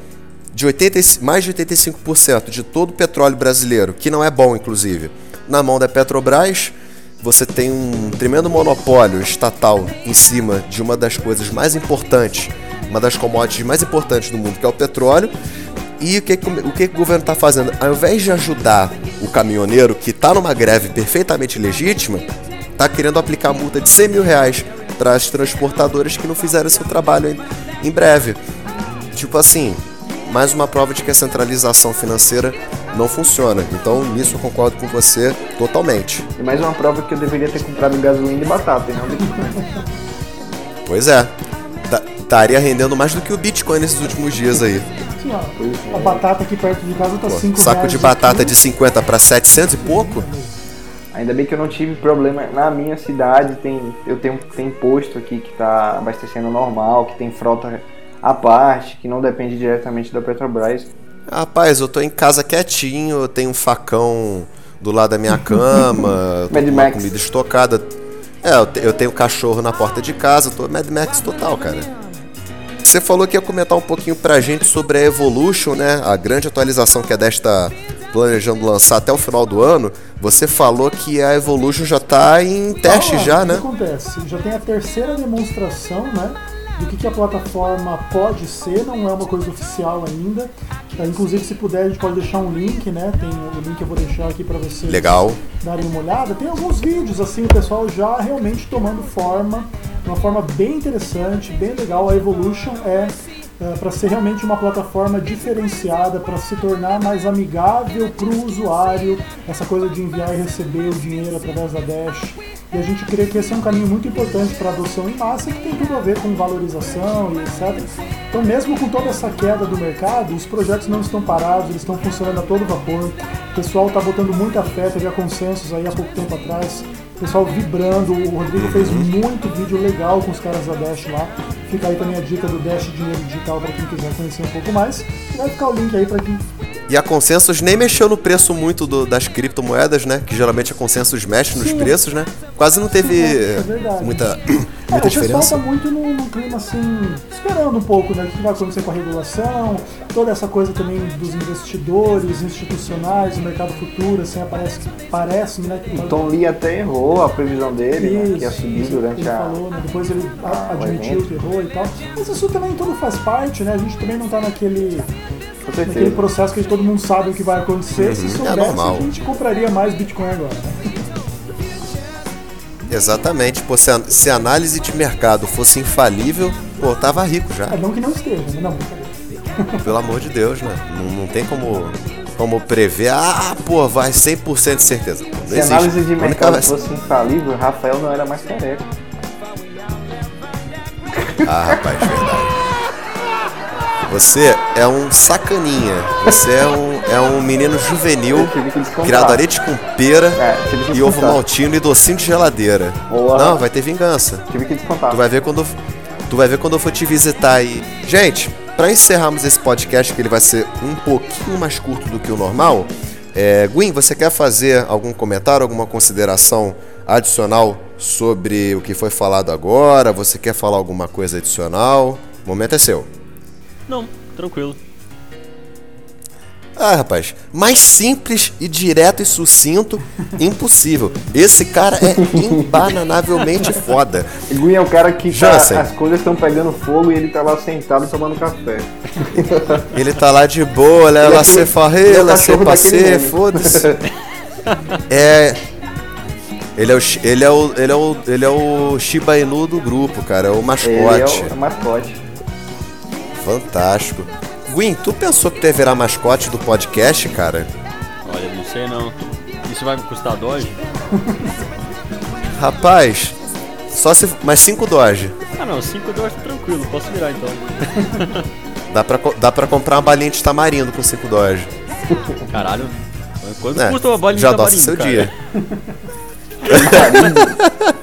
B: de 80, e- mais de 85% de todo o petróleo brasileiro, que não é bom, inclusive, na mão da Petrobras. Você tem um tremendo monopólio estatal em cima de uma das coisas mais importantes, uma das commodities mais importantes do mundo, que é o petróleo. E o que, o que o governo está fazendo? Ao invés de ajudar o caminhoneiro que está numa greve perfeitamente legítima, está querendo aplicar multa de 100 mil reais para as transportadoras que não fizeram seu trabalho em, em breve. Tipo assim, mais uma prova de que a centralização financeira não funciona. Então, nisso eu concordo com você totalmente.
C: E mais uma prova que eu deveria ter comprado gasolina e batata, e não Bitcoin.
B: Pois é, tá- estaria rendendo mais do que o Bitcoin nesses últimos dias aí.
D: Ó, a batata aqui perto de casa tá
B: Pô,
D: 5
B: saco
D: reais
B: de batata de 50 para 700 e pouco?
C: Ainda bem que eu não tive problema na minha cidade. Tem, eu tenho tem posto aqui que está abastecendo normal, que tem frota à parte, que não depende diretamente da Petrobras.
B: Rapaz, eu tô em casa quietinho, eu tenho um facão do lado da minha cama, tô
C: Mad
B: com
C: Max.
B: comida estocada. É, eu, te- eu tenho cachorro na porta de casa, tô Mad Max total, cara. Você falou que ia comentar um pouquinho pra gente sobre a Evolution, né? A grande atualização que a Dash tá, planejando lançar até o final do ano, você falou que a Evolution já está em teste
D: Então,
B: já,
D: o
B: né?
D: que acontece? Já tem a terceira demonstração, né? Do que, que a plataforma pode ser, não é uma coisa oficial ainda. Tá, inclusive, se puder, a gente pode deixar um link, né? Tem o link que eu vou deixar aqui para vocês
B: Legal.
D: darem uma olhada. Tem alguns vídeos, assim, o pessoal já realmente tomando forma, de uma forma bem interessante, bem legal. A Evolution é, para ser realmente uma plataforma diferenciada, para se tornar mais amigável para o usuário, essa coisa de enviar e receber o dinheiro através da Dash. E a gente crê que esse é um caminho muito importante para adoção em massa, que tem tudo a ver com valorização e etc. Então, mesmo com toda essa queda do mercado, os projetos não estão parados, eles estão funcionando a todo vapor. O pessoal está botando muita fé, teve consensos aí há pouco tempo atrás. Pessoal vibrando, o Rodrigo fez muito vídeo legal com os caras da Dash lá. Fica aí também a dica do Dash Dinheiro Digital para quem quiser conhecer um pouco mais. E vai ficar o link aí para quem
B: E a Consensus nem mexeu no preço muito do- das criptomoedas, né? Que geralmente a Consensus mexe nos
D: Sim.
B: preços, né? Quase não teve
D: É, é verdade.
B: Muita,
D: É,
B: diferença.
D: tá muito num, num clima assim, esperando um pouco, né? O que vai acontecer com a regulação, toda essa coisa também dos investidores institucionais, o mercado futuro, assim, aparece, parece, né? Que
C: O Tom Lee até errou a previsão dele, né, que ia
D: Isso,
C: subir
D: isso,
C: durante
D: ele
C: a.
D: falou, né? Depois ele a-
C: o
D: admitiu que errou e tal. Mas isso também tudo faz parte, né? A gente também não tá naquele, naquele processo que todo mundo sabe o que vai acontecer. Se
B: é
D: soubesse,
B: normal.
D: a gente compraria mais Bitcoin agora, né?
B: Exatamente. Pô, se a, se a análise de mercado fosse infalível, pô, tava rico já.
D: É, não que não esteja, né? Não.
B: Pelo amor de Deus, né? Não, não tem como, como prever. Ah, pô, vai 100% de certeza. Pô,
C: Se a análise de
B: única
C: mercado fosse infalível, Rafael não era mais careca.
B: Ah, rapaz, verdade. Você é um sacaninha. Você é um, é um menino juvenil, criado a leite com pera
C: É,
B: e ovo maltino e docinho de geladeira.
C: Boa.
B: Não, vai ter vingança.
C: Tive que descontar.
B: Tu vai ver quando tu vai ver quando eu for te visitar aí. Gente, pra encerrarmos esse podcast que ele vai ser um pouquinho mais curto do que o normal, é, Gwen, você quer fazer algum comentário, alguma consideração adicional sobre o que foi falado agora? Você quer falar alguma coisa adicional? O momento é seu.
A: Não, tranquilo.
B: Ah, rapaz, mais simples e direto e sucinto, impossível. Esse cara é imbananavelmente foda.
C: Gui é o cara que tá- as coisas estão pegando fogo e ele tá lá sentado tomando café.
B: Ele tá lá de boa, né?
C: É é
B: farrer,
C: o
B: laissez
C: cachorro daquele
B: passer,
C: meme.
B: foda-se. É. Ele é, o, ele, é o, ele, é o, ele é o Shiba Inu do grupo, cara. É o
C: Ele
B: mascote.
C: é o mascote.
B: Fantástico. Gwen, tu pensou que tu ia virar mascote do podcast, cara?
A: Olha, não sei não. Isso vai me custar Doge?
B: Rapaz, só se. Mais 5 Doge.
A: Ah não, 5 Doge tá tranquilo, posso virar então.
B: Dá pra, dá pra comprar uma balinha de tamarindo com 5 Doge.
A: Caralho. Quanto
B: É,
A: custa uma bolinha
B: já
A: de
B: adoça
A: tamarindo,
B: seu
A: cara?
B: dia.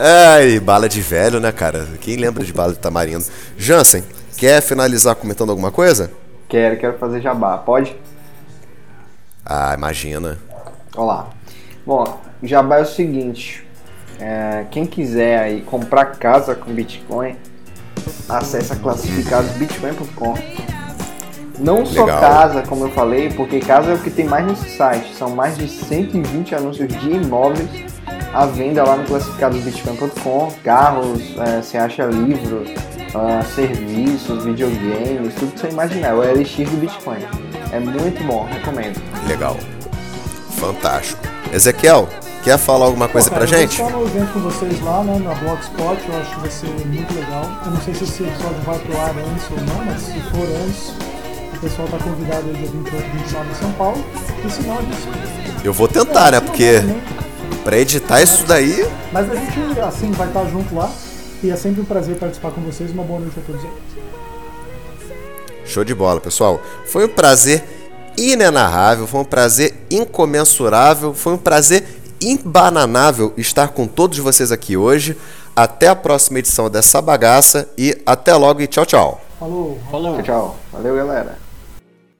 B: Ai, bala de velho, né, cara? Quem lembra de bala de tamarindo? Jansen, quer finalizar comentando alguma coisa?
C: Quero, quero fazer jabá. Pode?
B: Ah, imagina.
C: Olha lá. Bom, jabá é o seguinte. é, quem quiser aí comprar casa com Bitcoin, acessa classificadosbitcoin.com. Não só
B: Legal.
C: casa, como eu falei, porque casa é o que tem mais nesse site. São mais de 120 anúncios de imóveis à venda lá no classificadosbitcoin.com. Carros, é, você acha livros, ah, serviços, videogames, tudo que você imaginar. É o LX do Bitcoin. É muito bom, recomendo.
B: Legal. Fantástico. Ezequiel, quer falar alguma coisa
D: Pô,
B: pra gente?
D: Eu vou estar no evento com vocês lá, né, na Blogspot, eu acho que vai ser muito legal. Eu não sei se esse episódio vai pro ar antes ou não, mas se for antes, o pessoal tá convidado aí dia 28 e 29 em São Paulo. E se não, a gente...
B: Eu vou tentar, né?
D: se não,
B: Porque
D: também.
B: Pra editar isso daí,
D: Mas a gente, assim, vai estar junto lá. E é sempre um prazer participar com vocês. Uma boa noite a todos.
B: Show de bola, pessoal. Foi um prazer inenarrável, foi um prazer incomensurável, foi um prazer imbananável estar com todos vocês aqui hoje. Até a próxima edição dessa bagaça e até logo e tchau, tchau.
D: Falou!
A: Falou.
C: Tchau, tchau. Valeu, galera.